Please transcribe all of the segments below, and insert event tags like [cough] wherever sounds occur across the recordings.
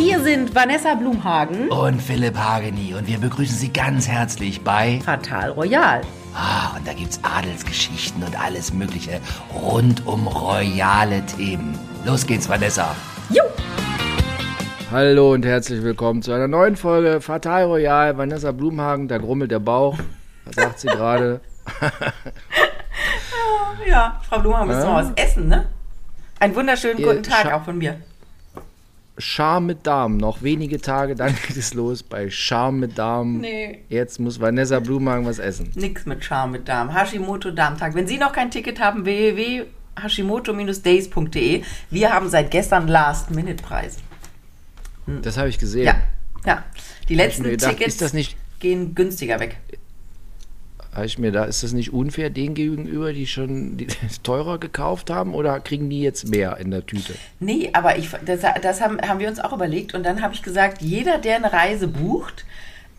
Hier sind Vanessa Blumhagen und Philipp Hageni und wir begrüßen Sie ganz herzlich bei Fatal Royal. Ah, und da gibt's Adelsgeschichten und alles Mögliche rund um royale Themen. Los geht's, Vanessa. Jo! Hallo und herzlich willkommen zu einer neuen Folge Fatal Royal. Vanessa Blumhagen, da grummelt der Bauch. Was sagt sie gerade? [laughs] ja, Frau Blumhagen, müssen wir was essen, ne? Einen wunderschönen Ihr guten Tag auch von mir. Charme mit Damen. Noch wenige Tage, dann [laughs] geht es los bei Charme mit Damen. Nee. Jetzt muss Vanessa Blumhagen was essen. Nix mit Charme mit Darm. Hashimoto Darmtag. Wenn Sie noch kein Ticket haben, www.hashimoto-days.de. Wir haben seit gestern Last-Minute-Preis. Das habe ich gesehen. Ja, ja. Die letzten gedacht, Tickets ist das nicht- gehen günstiger weg. Habe ich mir da, ist das nicht unfair denen gegenüber, die schon die [laughs] teurer gekauft haben oder kriegen die jetzt mehr in der Tüte? Nee, aber ich, das, das haben, haben wir uns auch überlegt und dann habe ich gesagt, jeder, der eine Reise bucht,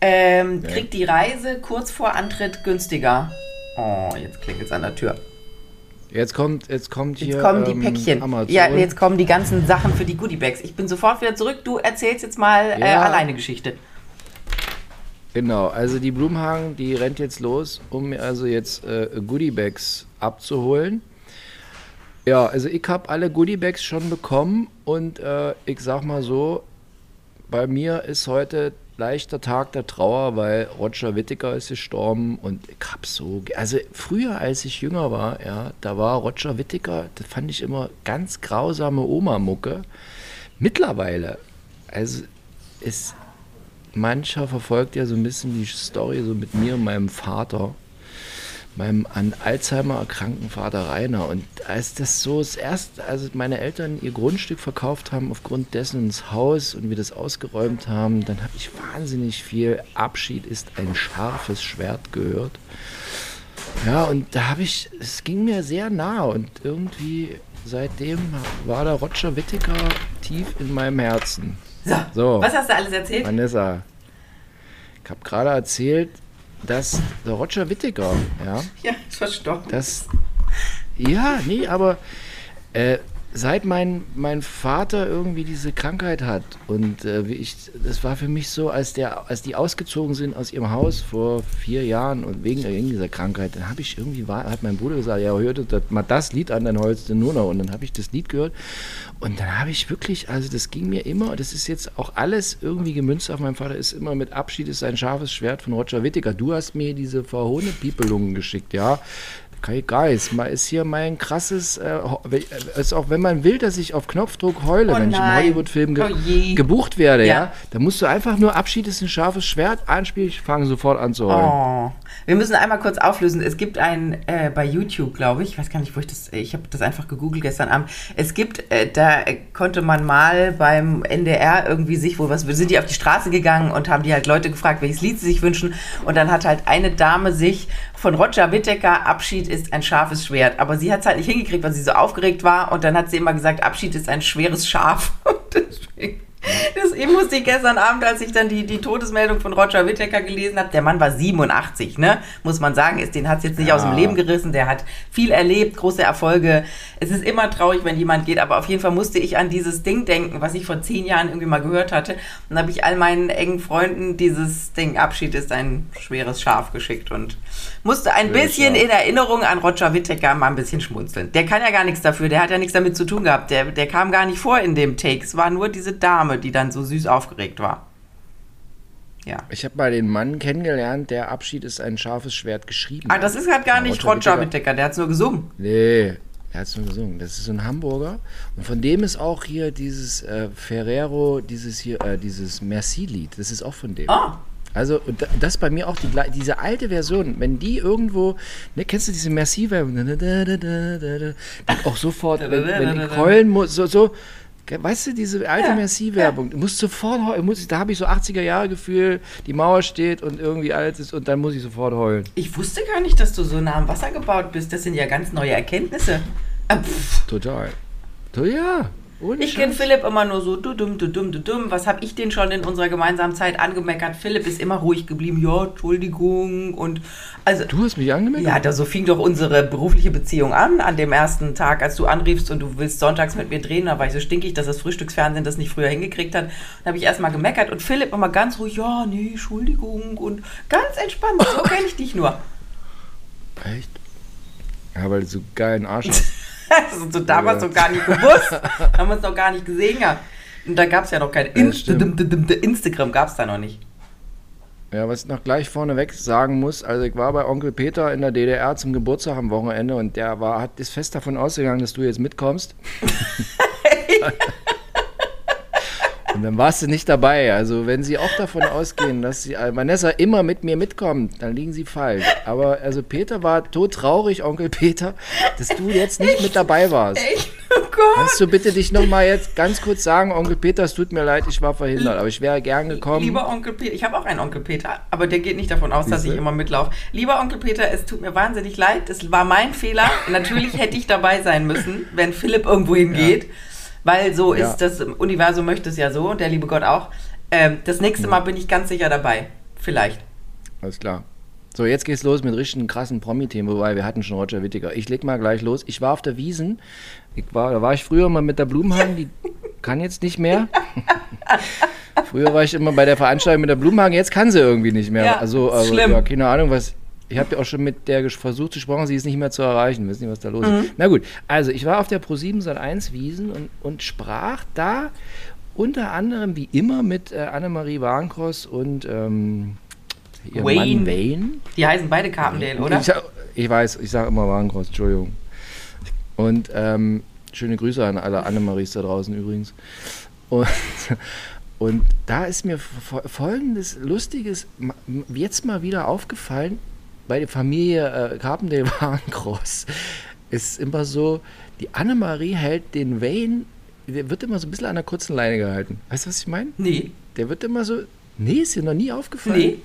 ähm, kriegt die Reise kurz vor Antritt günstiger. Oh, jetzt klingelt es an der Tür. Jetzt kommt, jetzt kommt hier. Jetzt kommen die ähm, Päckchen. Amazon. Ja, jetzt kommen die ganzen Sachen für die Goodiebags. Ich bin sofort wieder zurück. Du erzählst jetzt mal äh, Ja. alleine Geschichte. Genau, also die Blumhagen, die rennt jetzt los, um mir also jetzt äh, Goodiebags abzuholen. Ja, also ich habe alle Goodiebags schon bekommen und äh, ich sag mal so, bei mir ist heute leichter Tag der Trauer, weil Roger Whittaker ist gestorben und ich hab so, also früher als ich jünger war, ja, da war Roger Whittaker, das fand ich immer ganz grausame Oma-Mucke. Mittlerweile, also ist mancher verfolgt ja so ein bisschen die Story so mit mir und meinem Vater, meinem an Alzheimer erkrankten Vater Rainer. Und als das so das erste, also meine Eltern ihr Grundstück verkauft haben aufgrund dessen ins Haus und wir das ausgeräumt haben, dann habe ich wahnsinnig viel Abschied ist ein scharfes Schwert gehört. Ja, und da habe ich, es ging mir sehr nah und irgendwie seitdem war der Roger Whittaker tief in meinem Herzen. So, So. was hast du alles erzählt? Vanessa, ich habe gerade erzählt, dass der Roger Whittaker, ja, Ja, ist verstorben. das, ja, nee, aber äh, seit mein, mein Vater irgendwie diese Krankheit hat und äh, wie ich, das war für mich so, als der, als die ausgezogen sind aus ihrem Haus vor vier Jahren und wegen, wegen dieser Krankheit, dann habe ich irgendwie, war, hat mein Bruder gesagt, ja, hörte das, mal das Lied an, dann heulst du nur noch und dann habe ich das Lied gehört und dann habe ich wirklich, also das ging mir immer, das ist jetzt auch alles irgendwie gemünzt auf meinen Vater, ist immer mit Abschied ist ein scharfes Schwert von Roger Whittaker. Du hast mir diese verhohne Piepelungen geschickt, ja. Kai Geis, mal ist hier mein krasses, äh, äh, ist auch wenn man will, dass ich auf Knopfdruck heule, Oh wenn ich im. Hollywood-Film ge Oh gebucht werde, ja. Ja. dann musst du einfach nur Abschied ist ein scharfes Schwert, anspielen, ich fange sofort an zu heulen. Oh. Wir müssen einmal kurz auflösen. Es gibt ein äh, bei YouTube, glaube ich, ich weiß gar nicht, wo ich das, ich habe das einfach gegoogelt gestern Abend. Es gibt, äh, da konnte man mal beim NDR irgendwie sich, wo was, sind die auf die Straße gegangen und haben die halt Leute gefragt, welches Lied sie sich wünschen. Und dann hat halt eine Dame sich von Roger Whittaker, Abschied ist ein scharfes Schwert. Aber sie hat es halt nicht hingekriegt, weil sie so aufgeregt war. Und dann hat sie immer gesagt, Abschied ist ein schweres Schaf. [laughs] Und deswegen [laughs] das, ich musste ich gestern Abend, als ich dann die, die Todesmeldung von Roger Whittaker gelesen habe, der Mann war 87, ne? Muss man sagen, ist, den hat es jetzt nicht aus dem Leben gerissen, der hat viel erlebt, große Erfolge. Es ist immer traurig, wenn jemand geht, aber auf jeden Fall musste ich an dieses Ding denken, was ich vor zehn Jahren irgendwie mal gehört hatte. Und dann habe ich all meinen engen Freunden dieses Ding, Abschied ist ein schweres Schaf geschickt und musste ein Schweres bisschen Schaf. in Erinnerung an Roger Whittaker mal ein bisschen schmunzeln. Der kann ja gar nichts dafür, der hat ja nichts damit zu tun gehabt. Der, der kam gar nicht vor in dem Take. Es war nur diese Dame, die dann so süß aufgeregt war. Ja. Ich habe mal den Mann kennengelernt, der Abschied ist ein scharfes Schwert geschrieben Ah, das ist halt gar nicht Roger Whittaker. Der hat es nur gesungen. Nee, er hat es nur gesungen. Das ist so ein Hamburger. Und von dem ist auch hier dieses äh, Ferrero, dieses hier, äh, dieses Merci-Lied. Das ist auch von dem. Ah. Also, und da- das ist bei mir auch die, diese alte Version. Wenn die irgendwo, ne, kennst du diese. Die Auch sofort, wenn, wenn ich [laughs] heulen muss, so, so, weißt du, diese alte Ja, Merci-Werbung, du musst sofort heulen, muss, da habe ich so 80er-Jahre-Gefühl, die Mauer steht und irgendwie alles ist und dann muss ich sofort heulen. Ich wusste gar nicht, dass du so nah am Wasser gebaut bist. Das sind ja ganz neue Erkenntnisse. Ah, pff. Total. So, ja. Ohne Ich kenne. Philipp immer nur so, du dumm, du dumm, du dumm. Was habe ich den schon in unserer gemeinsamen Zeit angemeckert? Philipp ist immer ruhig geblieben. Ja, Entschuldigung. Und also, Du hast mich angemeldet? ja, da so fing doch unsere berufliche Beziehung an, an dem ersten Tag, als du anriefst und du willst sonntags mit mir drehen. Da war ich so stinkig, dass das Frühstücksfernsehen das nicht früher hingekriegt hat. Da habe ich erstmal gemeckert und Philipp immer ganz ruhig, ja, nee, Entschuldigung. Und ganz entspannt. So kenne ich dich nur. [laughs] Echt? Ja, weil du so geilen Arsch hast. [laughs] [laughs] Das ist so damals noch gar nicht gewusst. haben wir uns noch gar nicht gesehen gehabt. Und da gab es ja noch kein Inst. Instagram, gab es da noch nicht. Ja, was ich noch gleich vorneweg sagen muss, also ich war bei Onkel Peter in der DDR zum Geburtstag am Wochenende und der war, hat, ist fest davon ausgegangen, dass du jetzt mitkommst. [laughs] [laughs] und dann warst du nicht dabei. Also wenn sie auch davon [laughs] ausgehen, dass sie, äh, Vanessa immer mit mir mitkommt, dann liegen sie falsch. Aber also Peter war todtraurig, Onkel Peter, dass du jetzt nicht mit dabei warst. Echt? Oh Gott. Kannst du bitte dich nochmal jetzt ganz kurz sagen, Onkel Peter, es tut mir leid, ich war verhindert, aber ich wäre gern gekommen. Lieber Onkel Peter, ich habe auch einen Onkel Peter, aber der geht nicht davon aus, dass ich Siehste? immer mitlaufe. Lieber Onkel Peter, es tut mir wahnsinnig leid, es war mein Fehler. Natürlich hätte ich dabei sein müssen, wenn Philipp irgendwo hingeht, weil so Ja. ist das Universum möchte es ja so und der liebe Gott auch. Ähm, das nächste Mal bin ich ganz sicher dabei. Vielleicht. Alles klar. So, jetzt geht's los mit richtigen krassen Promi-Themen, wobei wir hatten schon Roger Whittaker. Ich leg mal gleich los. Ich war auf der Wiesen. Ich war, da war ich früher mal mit der Blumenhagen, die [laughs] kann jetzt nicht mehr. [laughs] früher war ich immer bei der Veranstaltung mit der Blumenhagen, jetzt kann sie irgendwie nicht mehr. Ja, also, also ja, keine Ahnung, was. Ich habe ja auch schon mit der versucht zu sprechen, sie ist nicht mehr zu erreichen. Wissen nicht, was da los Mhm. ist. Na gut, also ich war auf der Pro7 Sat1 Wiesen und, und sprach da unter anderem wie immer mit äh, Annemarie Warnkross und ähm, Wayne. Mann Wayne. Die heißen beide Carpendale, oder? Ich, ich weiß, ich sage immer Warengroß, Entschuldigung. Und ähm, schöne Grüße an alle Annemaries da draußen übrigens. Und, und da ist mir fo- folgendes Lustiges jetzt mal wieder aufgefallen, bei der Familie äh, Carpendale [laughs] Warengroß ist immer so, die Annemarie hält den Wayne, der wird immer so ein bisschen an der kurzen Leine gehalten. Weißt du, was ich meine? Nee. Der wird immer so, nee, ist dir noch nie aufgefallen. Nee.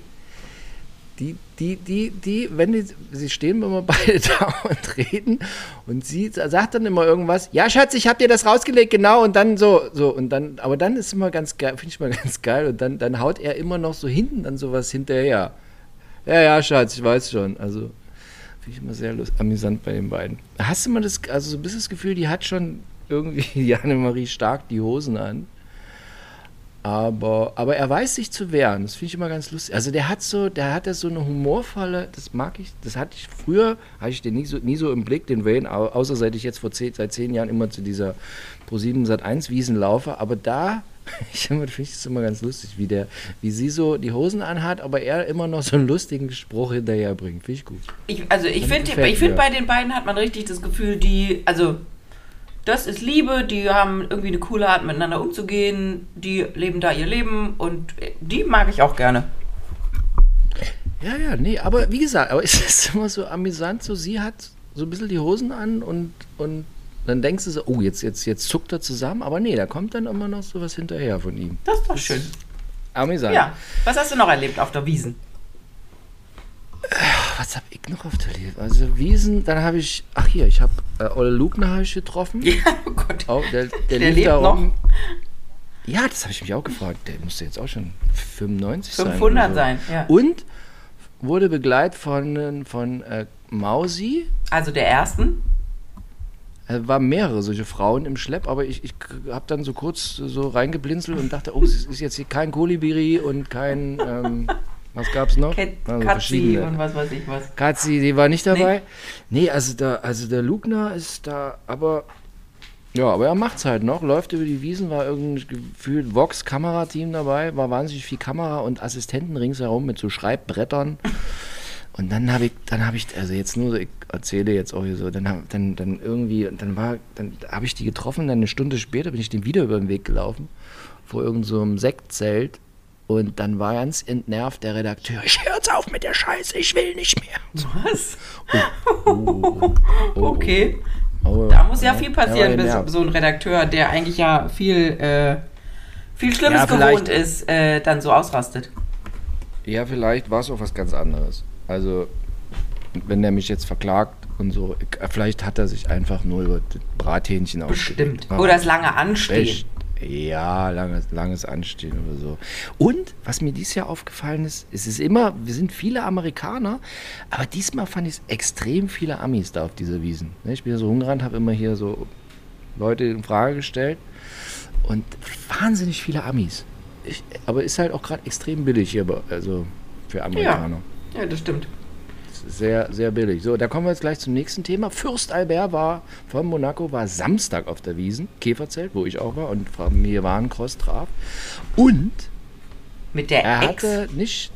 Die, die, die, die, wenn die, sie stehen immer [laughs] beide da und reden und sie sagt dann immer irgendwas, ja Schatz, ich hab dir das rausgelegt, genau, und dann so, so, und dann, aber dann ist immer ganz geil, finde ich mal [laughs] ganz geil, und dann, dann haut er immer noch so hinten dann sowas hinterher. Ja, ja, Schatz, ich weiß schon, also, finde ich immer sehr lust, amüsant bei den beiden. Hast du mal das, also so ein bisschen das Gefühl, die hat schon irgendwie, [laughs] die Annemarie stark die Hosen an. Aber, aber er weiß sich zu wehren. Das finde ich immer ganz lustig. Also der hat so, der hat so eine humorvolle, das mag ich, das hatte ich früher, hatte ich den nie so, nie so im Blick, den Wayne, au- außer seit ich jetzt vor zehn, seit zehn Jahren immer zu dieser Pro7 Sat 1 Wiesen laufe. Aber da, [laughs] ich finde es immer ganz lustig, wie der, wie sie so die Hosen anhat, aber er immer noch so einen lustigen Spruch hinterher bringt. Finde ich gut. Ich, also ich finde, ich find, bei den beiden hat man richtig das Gefühl, die, also das ist Liebe, die haben irgendwie eine coole Art miteinander umzugehen, die leben da ihr Leben und die mag ich auch gerne. Ja, ja, nee, aber wie gesagt, aber [laughs] es ist immer so amüsant, so sie hat so ein bisschen die Hosen an und, und dann denkst du so, oh, jetzt, jetzt, jetzt zuckt er zusammen, aber nee, da kommt dann immer noch so was hinterher von ihm. Das ist doch schön. Amüsant. Ja. Was hast du noch erlebt auf der Wiesen? Was habe ich noch auf der Liste? Also Wiesen, dann habe ich, ach hier, ich habe äh, Olle Lugner habe ich getroffen. Ja, oh Gott. Oh, der, der, Der lebt da noch? rum. Ja, das habe ich mich auch gefragt. Der musste jetzt auch schon 95 sein. 500 oder so. sein, ja. Und wurde begleitet von, von äh, Mausi. Also der ersten. Es waren mehrere solche Frauen im Schlepp, aber ich, ich habe dann so kurz so reingeblinzelt und dachte, oh, es ist jetzt hier kein Kolibiri und kein, ähm, [laughs] was gab's noch? Kat Also Katzi und was weiß ich was. Katzi, die war nicht dabei. Nee, also, da, also der Lugner ist da, aber ja, aber er macht's halt noch, läuft über die Wiesen, war irgendwie gefühlt Vox-Kamerateam dabei, war wahnsinnig viel Kamera und Assistenten ringsherum mit so Schreibbrettern. Und dann habe ich, dann habe ich, also jetzt nur, so, ich erzähle jetzt auch hier so, dann, hab- dann, dann irgendwie, dann war, dann habe ich die getroffen, dann eine Stunde später bin ich dem wieder über den Weg gelaufen, vor irgendeinem so einem Sektzelt. Und dann war ganz entnervt der Redakteur, ich hör jetzt auf mit der Scheiße, ich will nicht mehr. Was? Oh, Okay. oh. Da muss ja Oh, viel passieren, bis so ein Redakteur, der eigentlich ja viel, äh, viel Schlimmes Ja, gewohnt ist, äh, dann so ausrastet. Ja, vielleicht war es auch was ganz anderes. Also, wenn der mich jetzt verklagt und so, ich, vielleicht hat er sich einfach nur über das Brathähnchen Bestimmt. aufgeregt. Oder das lange Anstehen. Echt? Ja, langes, langes Anstehen oder so. Und was mir dieses Jahr aufgefallen ist, es ist immer, wir sind viele Amerikaner, aber diesmal fand ich es extrem viele Amis da auf dieser Wiesen. Ne, Ich bin ja so rumgerannt, habe immer hier so Leute in Frage gestellt und wahnsinnig viele Amis. Ich, aber ist halt auch gerade extrem billig hier, also für Amerikaner. Ja, das stimmt. Sehr, sehr billig. So, da kommen wir jetzt gleich zum nächsten Thema. Fürst Albert war von Monaco, war Samstag auf der Wiesen, Käferzelt, wo ich auch war und Familie Warenkross traf. Und Mit der er Ex, hatte nicht.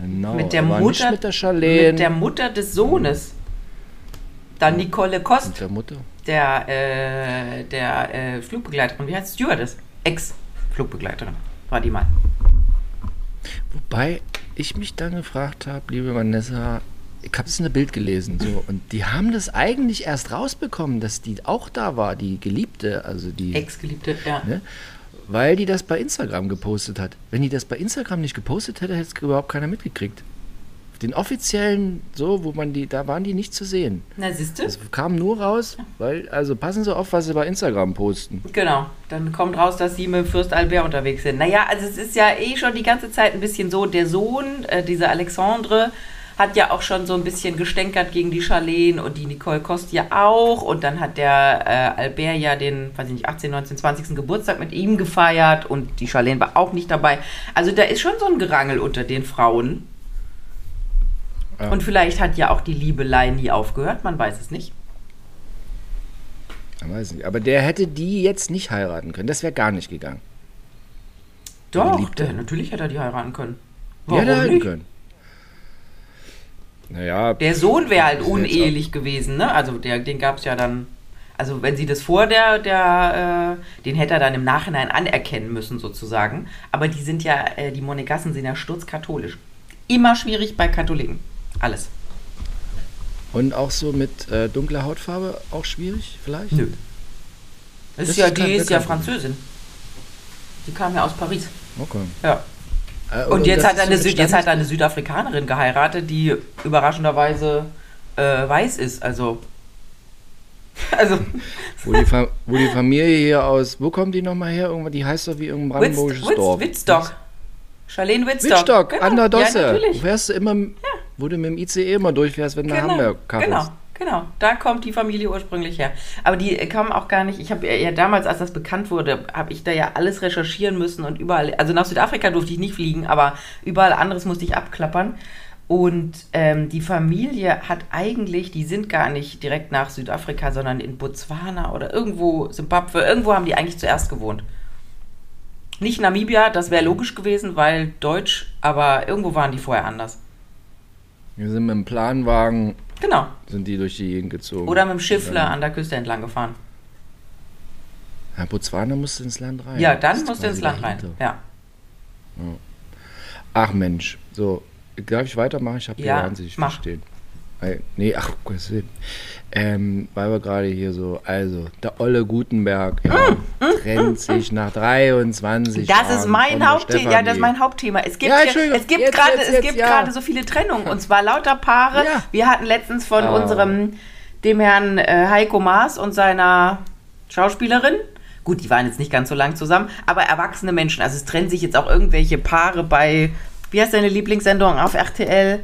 Genau, mit der er Mutter, Nicht mit der Charlene. mit der Mutter des Sohnes. Dann Nicole Kost, mit der Mutter. der, äh, der äh, Flugbegleiterin, wie heißt Stewardess? Ex-Flugbegleiterin war die mal. Wobei ich mich dann gefragt habe, liebe Vanessa, ich habe es in der Bild gelesen, so, und die haben das eigentlich erst rausbekommen, dass die auch da war, die Geliebte, also die. Ex-Geliebte, ja. Ne? Weil die das bei Instagram gepostet hat. Wenn die das bei Instagram nicht gepostet hätte, hätte es überhaupt keiner mitgekriegt. Den offiziellen, so, wo man die, da waren die nicht zu sehen. Na, siehst du? Das kam nur raus, weil, also passen Sie auf, was Sie bei Instagram posten. Genau, dann kommt raus, dass sie mit Fürst Albert unterwegs sind. Naja, also es ist ja eh schon die ganze Zeit ein bisschen so, der Sohn, äh, dieser Alexandre, hat ja auch schon so ein bisschen gestänkert gegen die Charlene und die Nicole Kost ja auch. Und dann hat der äh, Albert ja den, weiß ich nicht, 18, 19, 20. Geburtstag mit ihm gefeiert und die Charlene war auch nicht dabei. Also da ist schon so ein Gerangel unter den Frauen. Ja. Und vielleicht hat ja auch die Liebelei nie aufgehört, man weiß es nicht. Ich weiß nicht. Aber der hätte die jetzt nicht heiraten können. Das wäre gar nicht gegangen. Doch, der, natürlich hätte er die heiraten können. Die hätte Warum heiraten können. Naja, Der Sohn wäre halt unehelich gewesen, ne? Also der, den gab es ja dann. Also wenn sie das vor der, der äh, den hätte er dann im Nachhinein anerkennen müssen sozusagen. Aber die sind ja, äh, die Monegassen sind ja sturzkatholisch. Immer schwierig bei Katholiken. Alles. und auch so mit äh, dunkler Hautfarbe auch schwierig vielleicht? Nö. Das ist ja, die ist ja Französin. Die kam ja aus Paris. Okay. Ja. Äh, Und jetzt hat, eine, Süd, jetzt hat eine Südafrikanerin geheiratet, die überraschenderweise äh, weiß ist. Also. [laughs] Also. Wo die, wo die Familie hier aus, wo kommt die nochmal her? Irgendwann, die heißt doch wie irgendein brandenburgisches Witz, Dorf. Wittstock. Charlene Wittstock. Wittstock, Genau. an der Dosse. Ja, du natürlich. fährst du immer, wo du mit dem ICE immer durchfährst, wenn du nach Genau, Hamburg kommst. genau, genau. Da kommt die Familie ursprünglich her. Aber die äh, kamen auch gar nicht. Ich habe ja damals, als das bekannt wurde, habe ich da ja alles recherchieren müssen und überall. Also nach Südafrika durfte ich nicht fliegen, aber überall anderes musste ich abklappern. Und ähm, die Familie hat eigentlich, die sind gar nicht direkt nach Südafrika, sondern in Botswana oder irgendwo, Simbabwe, irgendwo haben die eigentlich zuerst gewohnt. Nicht Namibia, das wäre logisch gewesen, weil Deutsch, aber irgendwo waren die vorher anders. Wir sind mit dem Planwagen, Genau. sind die durch die Gegend gezogen. Oder mit dem Schiffle Dann- an der Küste entlang gefahren. Ja, Botswana musste ins Land rein. Ja, dann ist musst du ins Land rein. Ja. Ach Mensch, so, darf ich weitermachen? Ich habe Ja, die wahnsinnig mach. verstehen. Nee, ach, um Gottes Willen. Ähm, weil wir gerade hier so, also, der Olle Gutenberg ja, trennt sich nach 23 Mm, Das Jahren ist mein Hauptthema. Ja, das ist mein Hauptthema. Es gibt, Ja, es gibt gerade, es gibt ja. gerade so viele Trennungen und zwar lauter Paare. Ja. Wir hatten letztens von Ah. unserem, dem Herrn äh, Heiko Maas und seiner Schauspielerin. Gut, die waren jetzt nicht ganz so lang zusammen, aber erwachsene Menschen. Also es trennen sich jetzt auch irgendwelche Paare bei, wie heißt deine Lieblingssendung auf RTL?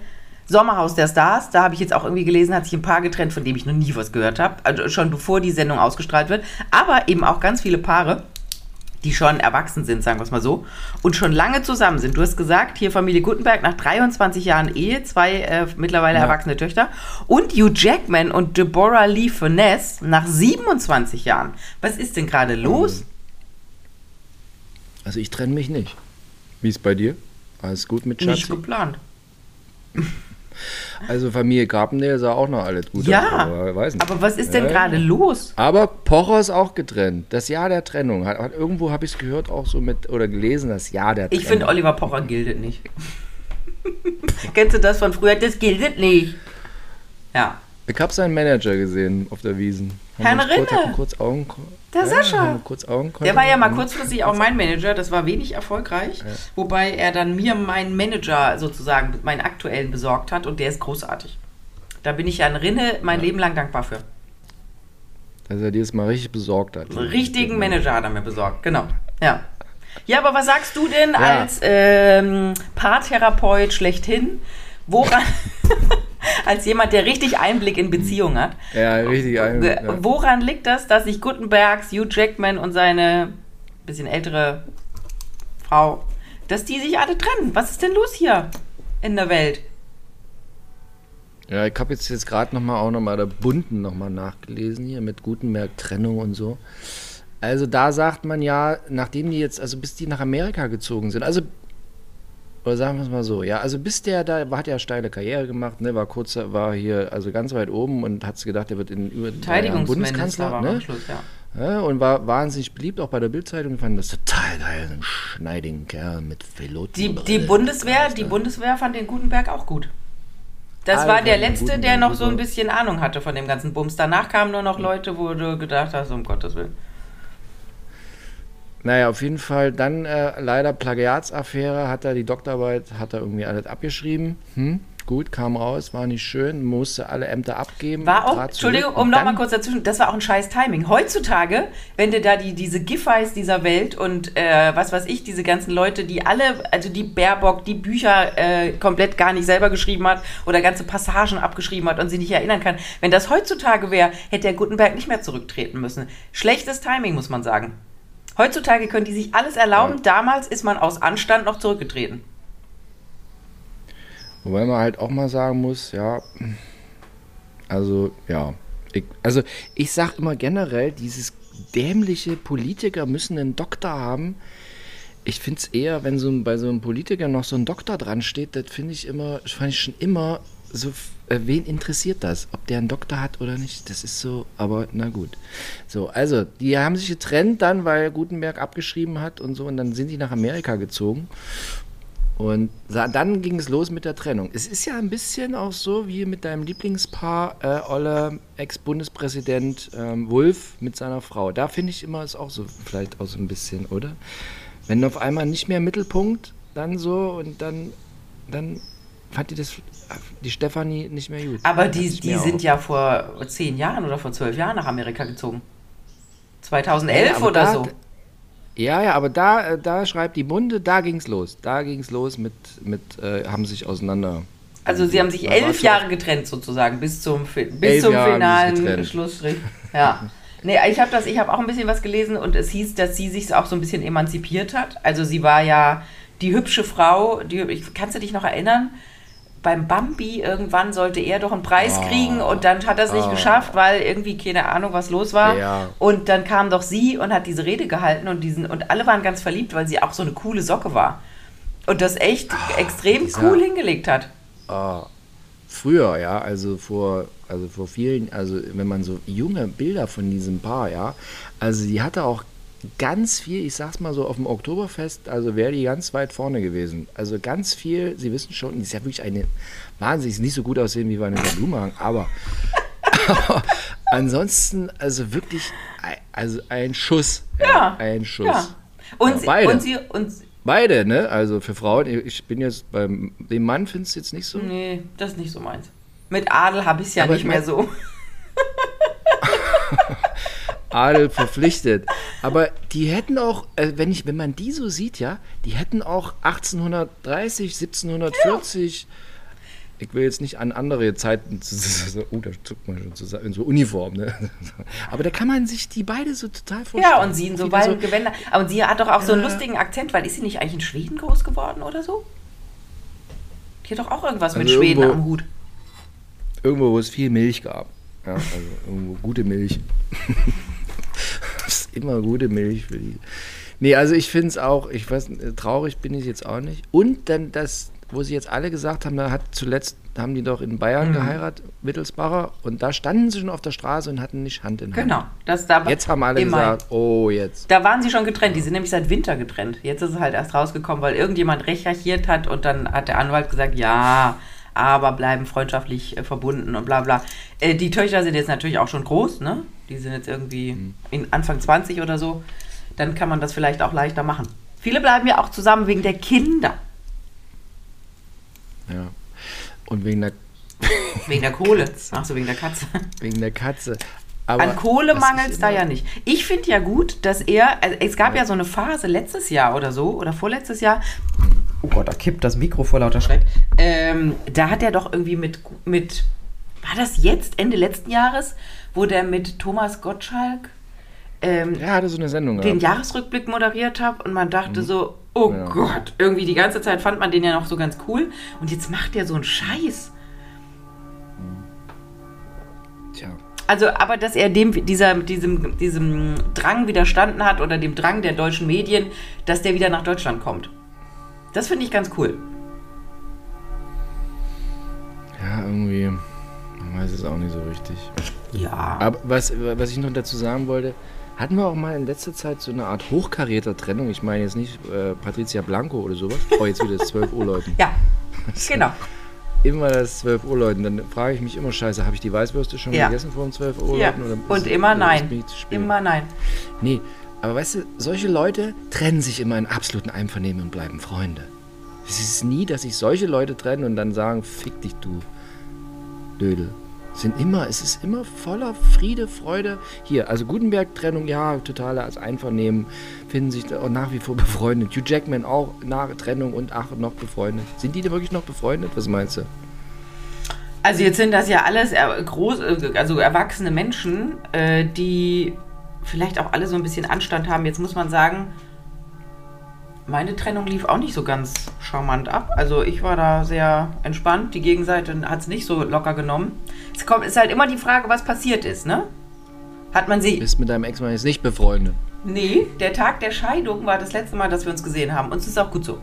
Sommerhaus der Stars, da habe ich jetzt auch irgendwie gelesen, hat sich ein Paar getrennt, von dem ich noch nie was gehört habe, also schon bevor die Sendung ausgestrahlt wird. Aber eben auch ganz viele Paare, die schon erwachsen sind, sagen wir es mal so, und schon lange zusammen sind. Du hast gesagt, hier Familie Gutenberg nach 23 Jahren Ehe, zwei äh, mittlerweile Ja. erwachsene Töchter. Und Hugh Jackman und Deborah Lee Finesse nach 27 Jahren. Was ist denn gerade los? Also ich trenne mich nicht. Wie ist bei dir? Alles gut mit Nicht Schatzi? geplant. Also Familie Carpendale sah auch noch alles gut Ja, aus, aber, weiß nicht. aber was ist denn Ja. gerade los? Aber Pocher ist auch getrennt. Das Jahr der Trennung. Hat, hat, irgendwo habe ich es gehört, auch so mit, oder gelesen, das Jahr der Trennung. Ich finde, Oliver Pocher gildet nicht. [laughs] Kennst du das von früher? Das gildet nicht. Ja. Ich habe seinen Manager gesehen auf der Wiesen. Herrn kurz, Rinne. hatten kurz Augen, Der Sascha. Augen Der war ja mal Mhm. kurzfristig auch mein Manager, das war wenig erfolgreich, wobei er dann mir meinen Manager sozusagen, meinen aktuellen besorgt hat und der ist großartig. Da bin ich ja ein Rinne mein Leben lang dankbar für. Dass er dir das mal richtig besorgt hat. Richtigen Manager hat er mir besorgt, genau. Ja. Ja, aber was sagst du denn Ja. als ähm, Paartherapeut schlechthin? Woran, [laughs] [laughs] als jemand, der richtig Einblick in Beziehungen hat, Ja, richtig. Ein, äh, ja. woran liegt das, dass sich Gutenbergs, Hugh Jackman und seine bisschen ältere Frau, dass die sich alle trennen? Was ist denn los hier in der Welt? Ja, ich habe jetzt, jetzt gerade nochmal auch nochmal der Bunten nochmal nachgelesen hier mit Gutenberg Trennung und so. Also da sagt man ja, nachdem die jetzt, also bis die nach Amerika gezogen sind, also oder sagen wir es mal so, ja, also bis der da, hat ja steile Karriere gemacht, ne, war kurz, war hier also ganz weit oben und hat gedacht, er wird in über war am ne? Schluss, ja. Ja, und war wahnsinnig beliebt, auch bei der Bildzeitung, fanden das total geil, so ein schneidigen Kerl mit Veloten. Die, die Bundeswehr, die Bundeswehr fand den Gutenberg auch gut. Das Alle war der den letzte, der noch so ein bisschen Ahnung hatte von dem ganzen Bums. Danach kamen nur noch Leute, wo du gedacht hast, um Gottes Willen. Naja, auf jeden Fall dann äh, leider Plagiatsaffäre, hat er die Doktorarbeit, hat er irgendwie alles abgeschrieben. Hm? Gut, kam raus, war nicht schön, musste alle Ämter abgeben. War auch, Entschuldigung, um nochmal kurz dazwischen, das war auch ein scheiß Timing. Heutzutage, wenn du da die, diese Giffey's dieser Welt und äh, was weiß ich, diese ganzen Leute, die alle, also die Baerbock, die Bücher äh, komplett gar nicht selber geschrieben hat oder ganze Passagen abgeschrieben hat und sie nicht erinnern kann, wenn das heutzutage wäre, hätte der Gutenberg nicht mehr zurücktreten müssen. Schlechtes Timing, muss man sagen. Heutzutage können die sich alles erlauben, damals ist man aus Anstand noch zurückgetreten. Wobei man halt auch mal sagen muss, ja, also, ja. Ich, also, ich sag immer generell, dieses dämliche Politiker müssen einen Doktor haben. Ich finde es eher, wenn so ein, bei so einem Politiker noch so ein Doktor dran steht, das finde ich immer, fand ich schon immer so, äh, wen interessiert das? Ob der einen Doktor hat oder nicht? Das ist so, aber na gut. So, also, die haben sich getrennt dann, weil Gutenberg abgeschrieben hat und so, und dann sind die nach Amerika gezogen. Und dann ging es los mit der Trennung. Es ist ja ein bisschen auch so wie mit deinem Lieblingspaar, äh, Olle, Ex-Bundespräsident ähm, Wulff mit seiner Frau. Da finde ich immer ist auch so, vielleicht auch so ein bisschen, oder? Wenn auf einmal nicht mehr Mittelpunkt, dann so und dann, dann fand die das, die Stefanie nicht mehr gut. Aber die, die sind auch- ja vor zehn Jahren oder vor zwölf Jahren nach Amerika gezogen. 2011 Ja, oder da- so. Ja, ja, aber da, äh, da schreibt die Bunde, da ging's los. Da ging's los mit, mit äh, haben sich auseinander. Also sie haben sich elf Jahre getrennt sozusagen bis zum bis zum Jahre finalen. Schlussstrich. Ja. Nee, ich habe das, ich habe auch ein bisschen was gelesen und es hieß, dass sie sich auch so ein bisschen emanzipiert hat. Also sie war ja die hübsche Frau, die kannst du dich noch erinnern? Beim Bambi irgendwann sollte er doch einen Preis Oh. kriegen und dann hat er es nicht Oh. geschafft, weil irgendwie keine Ahnung, was los war. Ja. Und dann kam doch sie und hat diese Rede gehalten und diesen und alle waren ganz verliebt, weil sie auch so eine coole Socke war. Und das echt extrem Ah, dieser- cool hingelegt hat. Früher, ja, also vor, also vor vielen, also wenn man so junge Bilder von diesem Paar, ja, also die hatte auch ganz viel, ich sag's mal so, auf dem Oktoberfest, also wäre die ganz weit vorne gewesen. Also ganz viel, Sie wissen schon, die ist ja wirklich eine, wahnsinnig, ist nicht so gut aussehen wie Vanessa Blumhagen, aber, aber [laughs] ansonsten, also wirklich, also ein Schuss. Ja, Ein Schuss. Ja. Und, Ja, sie, beide. und sie, und sie- Beide, ne? Also für Frauen, ich bin jetzt beim, dem Mann findest du jetzt nicht so. nee, das ist nicht so meins. Mit Adel habe ich es ja Aber nicht ich mehr mein- so. Adel verpflichtet. Aber die hätten auch, äh, wenn, ich, wenn man die so sieht, ja, die hätten auch 1830, 1740. Ich will jetzt nicht an andere Zeiten, oh, da zuckt man schon zusammen, in so Uniform, ne? Aber da kann man sich die beide so total vorstellen. Ja, und sie in so Wieder weißen Gewänder. Und sie hat doch auch so einen Ja. lustigen Akzent, weil ist sie nicht eigentlich in Schweden groß geworden oder so? Die hat doch auch irgendwas mit Also Schweden irgendwo- am Hut. Irgendwo, wo es viel Milch gab. Ja, also irgendwo gute Milch. [laughs] immer gute Milch für die. Nee, also ich finde es auch, ich weiß, traurig bin ich jetzt auch nicht. Und dann das, wo sie jetzt alle gesagt haben, da hat zuletzt, haben die doch in Bayern Mhm. geheiratet, Wittelsbacher, und da standen sie schon auf der Straße und hatten nicht Hand in Hand. Genau. Das da Jetzt haben alle gesagt, oh, jetzt. Da waren sie schon getrennt. Die sind nämlich seit Winter getrennt. Jetzt ist es halt erst rausgekommen, weil irgendjemand recherchiert hat und dann hat der Anwalt gesagt, ja, aber bleiben freundschaftlich äh, verbunden und bla bla. Äh, die Töchter sind jetzt natürlich auch schon groß, ne? Die sind jetzt irgendwie Mhm. in Anfang 20 oder so. Dann kann man das vielleicht auch leichter machen. Viele bleiben ja auch zusammen wegen der Kinder. Ja. Und wegen der [laughs] Wegen der Kohle. Ach so, wegen der Katze. Wegen der Katze. Aber An Kohle mangelt es da ja nicht. Ich finde ja gut, dass er, also es gab ja. so eine Phase letztes Jahr oder so, oder vorletztes Jahr, oh Gott, da kippt das Mikro vor lauter Schreck, ähm, da hat er doch irgendwie mit, mit, war das jetzt, Ende letzten Jahres, wo der mit Thomas Gottschalk ähm, Ja, hatte so eine Sendung den gehabt. Jahresrückblick moderiert hat und man dachte so, oh Mhm. Ja. Gott, irgendwie die ganze Zeit fand man den ja noch so ganz cool und jetzt macht der so einen Scheiß. Tja. Also, aber dass er dem, dieser, diesem, diesem Drang widerstanden hat oder dem Drang der deutschen Medien, dass der wieder nach Deutschland kommt. Das finde ich ganz cool. Ja, irgendwie. Weiß es auch nicht so richtig. Ja. Aber was, was ich noch dazu sagen wollte, hatten wir auch mal in letzter Zeit so eine Art Hochkaräter-Trennung. Ich meine jetzt nicht äh, Patricia Blanco oder sowas. Oh, jetzt wieder das 12 [laughs] Uhr läuten. Ja, [laughs] genau. Immer das 12 Uhr läuten. Dann frage ich mich immer, scheiße, habe ich die Weißwürste schon Ja. gegessen vor dem 12 Uhr Ja. läuten? Und immer nein. Immer nein. Nee, aber weißt du, solche Leute trennen sich immer in absoluten Einvernehmen und bleiben Freunde. Es ist nie, dass sich solche Leute trennen und dann sagen, fick dich du, Dödel. Sind immer, es ist immer voller Friede, Freude. Hier, also Gutenberg-Trennung, ja, totales Einvernehmen, finden sich nach wie vor [laughs] befreundet. Hugh Jackman auch nach Trennung und ach, noch befreundet. Sind die denn wirklich noch befreundet? Was meinst du? Also jetzt sind das ja alles groß, äh, also erwachsene Menschen, äh, die vielleicht auch alle so ein bisschen Anstand haben. Jetzt muss man sagen, meine Trennung lief auch nicht so ganz charmant ab. Also ich war da sehr entspannt. Die Gegenseite hat es nicht so locker genommen. Es kommt, ist halt immer die Frage, was passiert ist, ne? Hat man sie. Bist mit deinem Ex-Mann jetzt nicht befreundet? Nee, der Tag der Scheidung war das letzte Mal, dass wir uns gesehen haben. Und es ist auch gut so.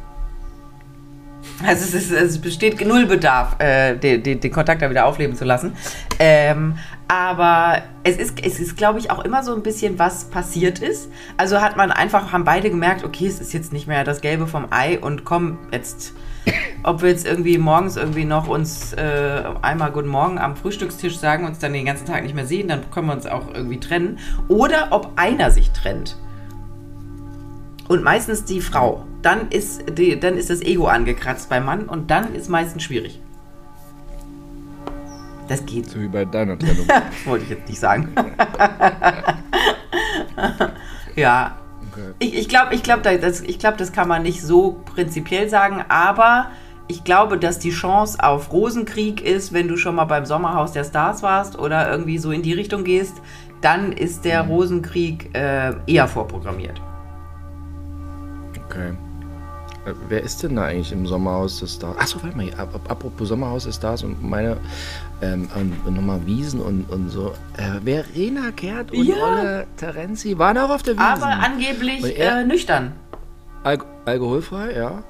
Also es, ist, es besteht null Bedarf, äh, den, den, den Kontakt da wieder aufleben zu lassen. Ähm, aber es ist, es ist, glaube ich, auch immer so ein bisschen, was passiert ist. Also hat man einfach, haben beide gemerkt, okay, es ist jetzt nicht mehr das Gelbe vom Ei und komm, jetzt, ob wir jetzt irgendwie morgens irgendwie noch uns äh, einmal Guten Morgen am Frühstückstisch sagen, uns dann den ganzen Tag nicht mehr sehen, dann können wir uns auch irgendwie trennen. Oder ob einer sich trennt. Und meistens die Frau. Dann ist, die, dann ist das Ego angekratzt beim Mann und dann ist meistens schwierig. Das geht. So wie bei deiner Trennung. [laughs] Wollte ich jetzt nicht sagen. [laughs] ja. Okay. Ich, ich glaube, ich glaub, das, ich glaub, das kann man nicht so prinzipiell sagen, aber ich glaube, dass die Chance auf Rosenkrieg ist, wenn du schon mal beim Sommerhaus der Stars warst oder irgendwie so in die Richtung gehst, dann ist der Rosenkrieg äh, eher vorprogrammiert. Okay. Äh, Wer ist denn da eigentlich im Sommerhaus des Stars? Achso, warte mal, ap- ap- apropos Sommerhaus des Stars und meine ähm, und nochmal Wiesen und, und so. Äh, Verena Kehrt und Ja. Olle Terenzi waren auch auf der Wiesen. Aber angeblich er- äh, nüchtern. Al alkoholfrei, ja.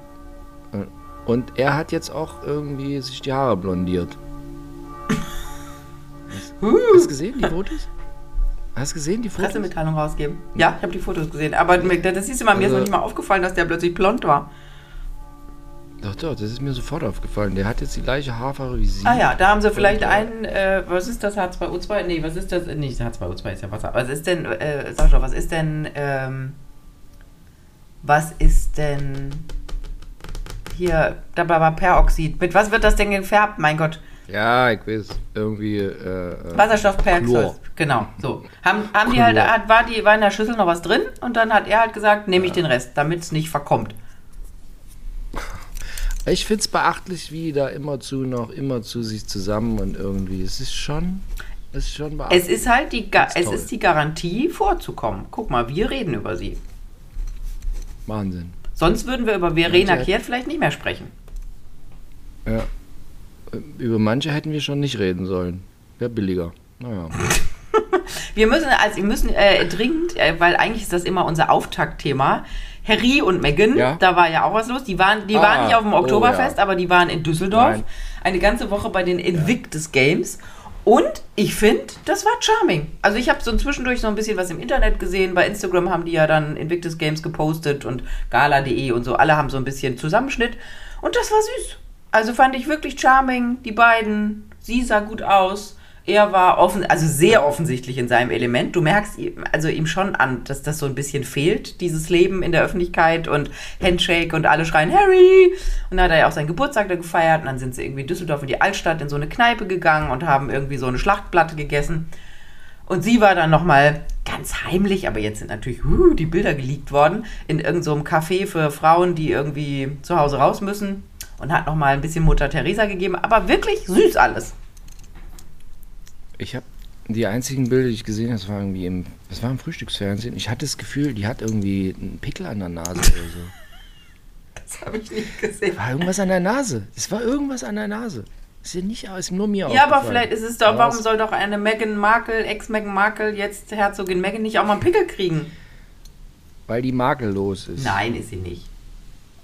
Äh, Und er hat jetzt auch irgendwie sich die Haare blondiert. [laughs] Hast du gesehen, die Fotos? Hast du gesehen, die Fotos? Pressemitteilung rausgeben. Ja, ich habe die Fotos gesehen. Aber das ist immer, mir ist Also- noch nicht mal aufgefallen, dass der plötzlich blond war. Doch, doch, das ist mir sofort aufgefallen. Der hat jetzt die gleiche Haarfarbe wie sie. Ah ja, da haben sie vielleicht äh, einen, äh, was ist das H2O2? Nee, was ist das? Nicht H2O2 ist ja Wasser. Was ist denn, äh, sag schon, was ist denn, ähm, was ist denn hier, da war Peroxid. Mit was wird das denn gefärbt? Mein Gott. Ja, ich weiß. Irgendwie. Äh, äh, Wasserstoffperoxid. Genau, so. Haben, haben die halt, hat, war, die, war in der Schüssel noch was drin und dann hat er halt gesagt, nehme ich den Rest, damit es nicht verkommt. Ich finde es beachtlich, wie da immerzu noch immerzu sich zusammen und irgendwie. Es ist schon. Es ist schon beachtlich. Es ist halt die, Ga es ist die Garantie vorzukommen. Guck mal, wir reden über sie. Wahnsinn. Sonst würden wir über Verena Kehrt vielleicht nicht mehr sprechen. Ja. Über manche hätten wir schon nicht reden sollen. Wäre billiger. Naja. [laughs] Wir müssen, also wir müssen äh, dringend, äh, weil eigentlich ist das immer unser Auftaktthema. Harry und Meghan, Ja. da war ja auch was los. Die waren, die Ah, waren nicht auf dem oh, Oktoberfest, ja. aber die waren in Düsseldorf. Nein. Eine ganze Woche bei den Invictus Games. Und ich finde, das war charming. Also ich habe so zwischendurch so ein bisschen was im Internet gesehen. Bei Instagram haben die ja dann Invictus Games gepostet und gala.de und so. Alle haben so ein bisschen Zusammenschnitt. Und das war süß. Also fand ich wirklich charming, die beiden. Sie sah gut aus. er war offen, also sehr offensichtlich in seinem Element. Du merkst ihm- also ihm schon an, dass das so ein bisschen fehlt, dieses Leben in der Öffentlichkeit und Handshake und alle schreien Harry. Und dann hat er ja auch seinen Geburtstag da gefeiert und dann sind sie irgendwie in Düsseldorf in die Altstadt in so eine Kneipe gegangen und haben irgendwie so eine Schlachtplatte gegessen. Und sie war dann nochmal ganz heimlich, aber jetzt sind natürlich uh, die Bilder geleakt worden, in irgendeinem so Café für Frauen, die irgendwie zu Hause raus müssen und hat nochmal ein bisschen Mutter Teresa gegeben. Aber wirklich süß alles. Ich habe die einzigen Bilder, die ich gesehen habe, das war irgendwie im, das war im Frühstücksfernsehen. Ich hatte das Gefühl, die hat irgendwie einen Pickel an der Nase oder so. [laughs] Das habe ich nicht gesehen. War irgendwas an der Nase. Es war irgendwas an der Nase. Ist ja nicht, ist nur mir Ja, aber vielleicht ist es doch, warum soll doch eine Meghan Markle, Ex-Meghan Markle, jetzt Herzogin Meghan nicht auch mal einen Pickel kriegen? Weil die makellos ist. Nein, ist sie nicht.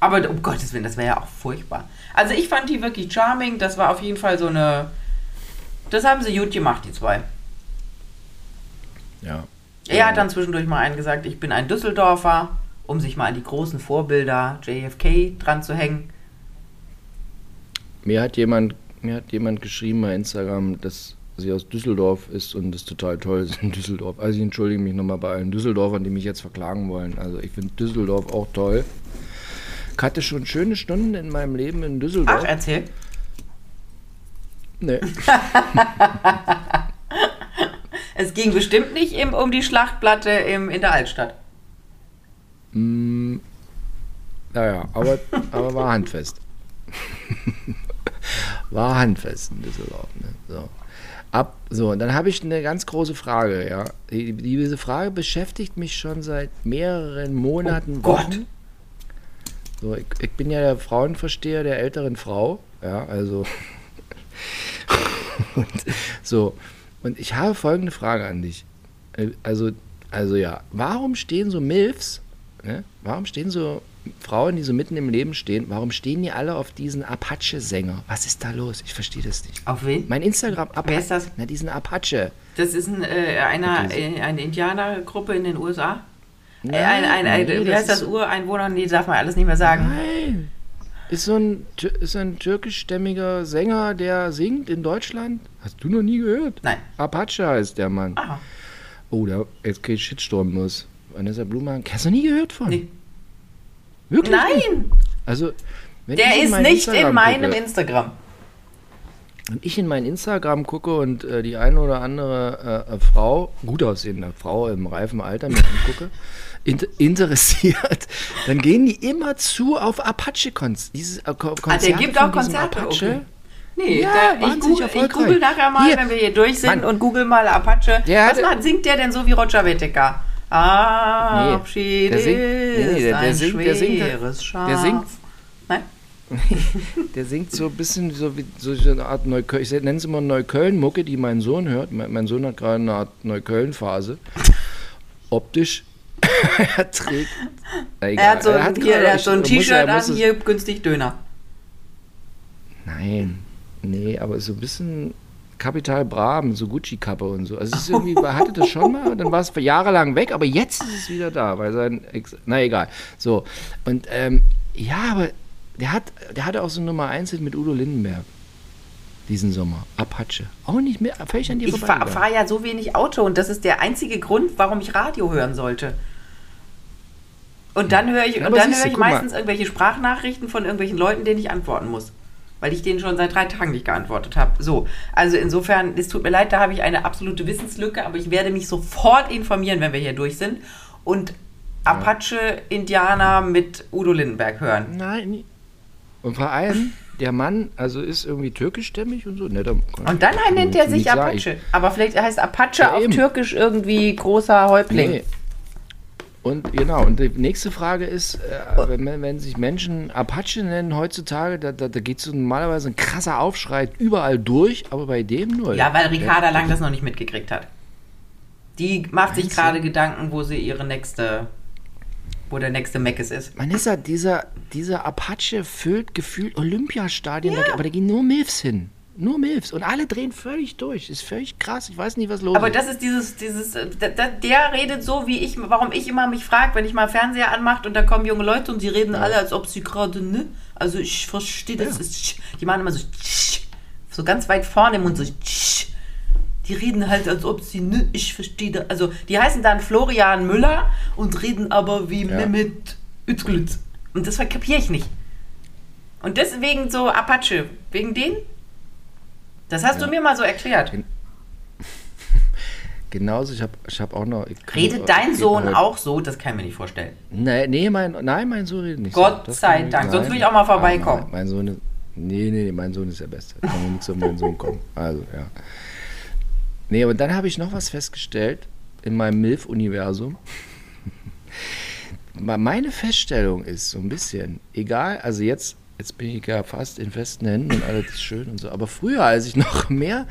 Aber um Gottes Willen, das wäre ja auch furchtbar. Also ich fand die wirklich charming. Das war auf jeden Fall so eine. Das haben sie gut gemacht, die zwei. Ja. Er hat dann zwischendurch mal einen gesagt, ich bin ein Düsseldorfer, um sich mal an die großen Vorbilder JFK dran zu hängen. Mir hat jemand, mir hat jemand geschrieben bei Instagram, dass sie aus Düsseldorf ist und das total toll ist in Düsseldorf. Also ich entschuldige mich nochmal bei allen Düsseldorfern, die mich jetzt verklagen wollen. Also ich finde Düsseldorf auch toll. Ich hatte schon schöne Stunden in meinem Leben in Düsseldorf. Ach, erzähl. nee. [laughs] Es ging bestimmt nicht im, um die Schlachtplatte im, in der Altstadt. Mm, naja, aber, aber war handfest. [laughs] war handfest in Düsseldorf. Ne? So. Ab, so, und dann habe ich eine ganz große Frage, ja. Die, diese Frage beschäftigt mich schon seit mehreren Monaten, Oh Gott. So, ich, ich bin ja der Frauenversteher der älteren Frau, ja, also. [laughs] und, so, und ich habe folgende Frage an dich. Äh, Also, also ja, warum stehen so Milfs, ne? warum stehen so Frauen, die so mitten im Leben stehen, warum stehen die alle auf diesen Apache-Sänger? Was ist da los? Ich verstehe das nicht. Auf wen? Mein Instagram, Apa Wer ist das? Na, diesen Apache. Das ist ein, äh, einer, äh, eine Indianergruppe in den USA. Äh, Nein, ein, ein, ein, nee, wie heißt das? Ureinwohner? Nee, darf man alles nicht mehr sagen. Nein. Ist so ein, ist ein türkischstämmiger Sänger, der singt in Deutschland? Hast du noch nie gehört? Nein. Apache heißt der Mann. Aha. Oh, da jetzt geht Shitstorm los. Vanessa Blumenhagen, hast du noch nie gehört von? Nee. Wirklich? nicht? Nein, Also, wenn ich der ist nicht in meinem gucke, Instagram. Wenn ich in mein Instagram gucke und äh, die eine oder andere äh, äh, Frau, gut aussehende Frau im reifen Alter mir angucke, int interessiert, [laughs] dann gehen die immer zu auf Apache-Konzerte. Dieses äh, Ko- Ah, der Konzert gibt auch Konzerte. Apache. Okay. Nee, Ja, da, ich, google, ich google nachher mal, Hier. wenn wir hier durch sind Mann. und google mal Apache. Der Was macht, singt der denn so wie Roger Whittaker? Ah, Nee, Abschied der singt- nee, nee, der- der singt- der singt- schweres Schaf. der singt-? [laughs] Der singt so ein bisschen so wie so eine Art Neukölln. Ich nenne es immer Neukölln-Mucke, die mein Sohn hört. Mein, mein Sohn hat gerade eine Art Neukölln-Phase. Optisch. [laughs] er trägt. Egal. Er hat so, Er ein, hat hier, er hat so ein T-Shirt an, hier günstig Döner. Nein, nee, aber so ein bisschen Kapital Braben, so Gucci-Kappe und so. Also es ist irgendwie, [laughs] er hatte das schon mal dann war es für jahrelang weg, aber jetzt ist es wieder da, weil sein Ex, na egal. So, und ähm, ja, aber der hat, der hatte auch so Nummer 1 Hit mit Udo Lindenberg diesen Sommer. Apache. Auch nicht mehr, völlig an dir Ich fahre fahr ja so wenig Auto und das ist der einzige Grund, warum ich Radio hören sollte. Und dann höre ich, Ja, und dann höre ich guck mal. meistens irgendwelche Sprachnachrichten von irgendwelchen Leuten, denen ich antworten muss. Weil ich denen schon seit drei Tagen nicht geantwortet habe. So, also insofern, es tut mir leid, da habe ich eine absolute Wissenslücke, aber ich werde mich sofort informieren, wenn wir hier durch sind. Und Apache-Indianer mit Udo Lindenberg hören. Nein. Und vor allem, der Mann, also ist irgendwie türkischstämmig und so. Netter, Und dann nennt er sich. Apache. Aber vielleicht heißt Apache Ja, auf eben. Türkisch irgendwie großer Häuptling. Nee. Und genau, und die nächste Frage ist, äh, wenn, wenn sich Menschen Apache nennen heutzutage, da, da, da geht so normalerweise ein krasser Aufschrei überall durch, aber bei dem nur. Ja, weil Ricarda Lang das noch nicht mitgekriegt hat. Die macht sich gerade Gedanken, wo sie ihre nächste, wo der nächste Meckes ist. Manissa, dieser, dieser Apache füllt gefühlt Olympiastadien, da, aber da gehen nur Milfs hin. Nur Milfs. Und alle drehen völlig durch. Ist völlig krass. Ich weiß nicht, was los Aber ist. das ist dieses, dieses, äh, da, da, der redet so, wie ich, warum ich immer mich frage, wenn ich mal Fernseher anmacht und da kommen junge Leute und sie reden alle, als ob sie gerade, ne? Also ich verstehe das. Ja. Ist, die machen immer so, so ganz weit vorne im Mund, so, Die reden halt, als ob sie, ne, ich verstehe da. Also, die heißen dann Florian Müller und reden aber wie Ja. Mehmet Özgülüz. Und das kapiere ich nicht. Und deswegen so Apache. Wegen denen? Das hast du mir mal so erklärt. [laughs] Genauso, ich habe ich hab auch noch. ich- Redet dein ich- Sohn heute- auch so? Das kann ich mir nicht vorstellen. Nee, nee mein, nein, mein Sohn redet nicht Gott so. Sei kann Dank, sonst will ich auch mal Ah, vorbeikommen. nein, mein Sohn ist. Nee, nee, nee, mein Sohn ist der Beste. Da kann man nichts auf meinen Sohn kommen. Also, ja. Nee, aber dann habe ich noch was festgestellt in meinem MILF-Universum. [laughs] Meine Feststellung ist so ein bisschen, egal, also jetzt, jetzt bin ich ja fast in festen Händen und alles ist schön und so, aber früher, als ich noch mehr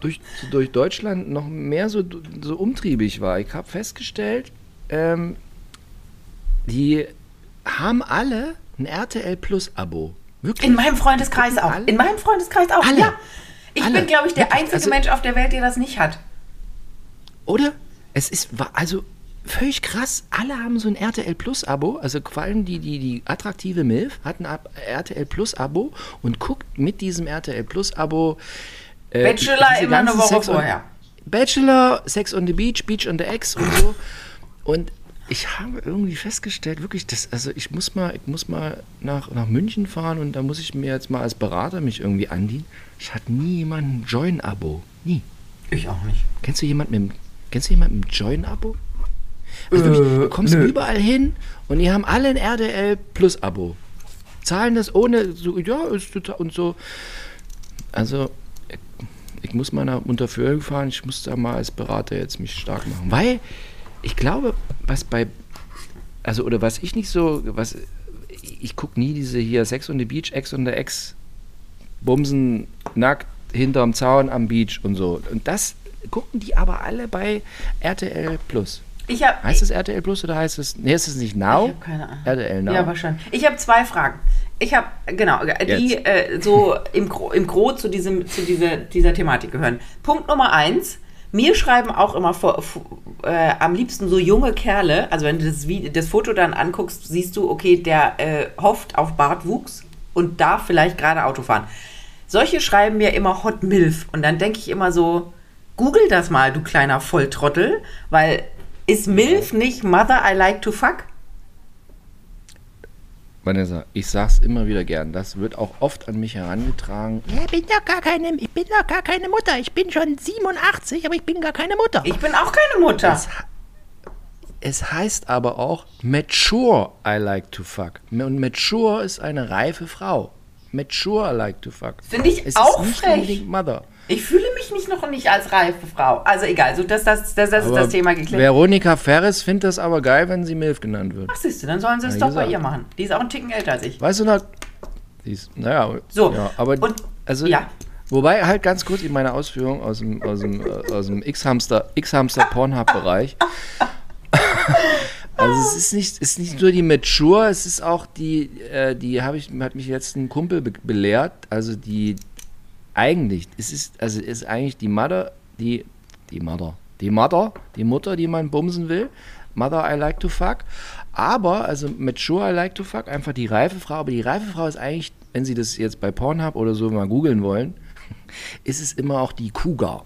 durch, durch Deutschland noch mehr so, so umtriebig war, ich habe festgestellt, ähm, die haben alle ein RTL Plus Abo. Wirklich. In meinem Freundeskreis auch. In meinem Freundeskreis auch. Alle? Ja. Ich Alle? bin, glaube ich, der Wirklich? einzige Also- Mensch auf der Welt, der das nicht hat. Oder? Es ist, also völlig krass. Alle haben so ein RTL Plus Abo. Also vor allem die, die, die attraktive MILF hat ein RTL Plus Abo und guckt mit diesem RTL Plus Abo. äh, Bachelor immer eine Woche Sex on- vorher. Bachelor, Sex on the Beach, Beach on the X und so. Und ich habe irgendwie festgestellt, wirklich, das, also ich muss mal, ich muss mal nach, nach München fahren und da muss ich mir jetzt mal als Berater mich irgendwie andienen. Ich hatte nie jemanden Join-Abo. Nie. Ich auch nicht. Kennst du jemanden mit, kennst du jemanden mit Join-Abo? Also wirklich, du kommst überall hin und die haben alle ein RDL Plus Abo. Zahlen das ohne, so, ja, ist total, und so. Also, ich, ich muss mal nach Unterföhring fahren, ich muss da mal als Berater jetzt mich stark machen. Weil, ich glaube, was bei, also, oder was ich nicht so, was, ich gucke nie diese hier Sex on the Beach, Ex on the Ex, Bumsen, nackt, hinterm Zaun am Beach und so. Und das gucken die aber alle bei RTL Plus. Ich habe Heißt es RTL Plus oder heißt es, nee, ist es nicht Now? Ich hab keine Ahnung. RTL Now. Ja, wahrscheinlich. Ich habe zwei Fragen. Ich habe, genau, die äh, so im, Gro im Gro zu, diesem, zu dieser, dieser Thematik gehören. Punkt Nummer eins. Mir schreiben auch immer vor, äh, am liebsten so junge Kerle. Also wenn du das, das Foto dann anguckst, siehst du, okay, der äh, hofft auf Bartwuchs und darf vielleicht gerade Auto fahren. Solche schreiben mir immer Hot Milf. Und dann denke ich immer so, google das mal, du kleiner Volltrottel. Weil ist Milf nicht Mother I like to fuck? Vanessa, ich sag's immer wieder gern. Das wird auch oft an mich herangetragen. Ja, ich bin doch gar keine, ich bin doch gar keine Mutter. Ich bin schon 87, aber ich bin gar keine Mutter. Ich bin auch keine Mutter. Es, es heißt aber auch mature I like to fuck. Und mature ist eine reife Frau. Mature I like to fuck. Finde ich es auch ist nicht frech. unbedingt Mother. Ich fühle mich nicht noch nicht als reife Frau. Also egal, so das, das, das, das ist das Thema geklärt. Veronika Ferres findet das aber geil, wenn sie Milf genannt wird. Ach, siehst du, dann sollen sie es Ja, doch gesagt. bei ihr machen. Die ist auch ein Ticken älter als ich. Weißt du noch? Sie ist, naja, So, ja, aber und- also, ja. wobei halt ganz kurz in meiner Ausführung aus dem, aus dem, äh, aus dem X-Hamster, X-Hamster Pornhub-Bereich. Also es ist nicht, ist nicht nur die Mature, es ist auch die, äh, die habe ich, hat mich jetzt ein Kumpel be belehrt, also die eigentlich, es ist, also ist eigentlich die Mother, die, die Mother, die Mother, die Mutter, die man bumsen will, Mother I like to fuck, aber, also Mature I like to fuck, einfach die reife Frau, aber die reife Frau ist eigentlich, wenn Sie das jetzt bei Pornhub oder so mal googeln wollen, [laughs] ist es immer auch die Cougar.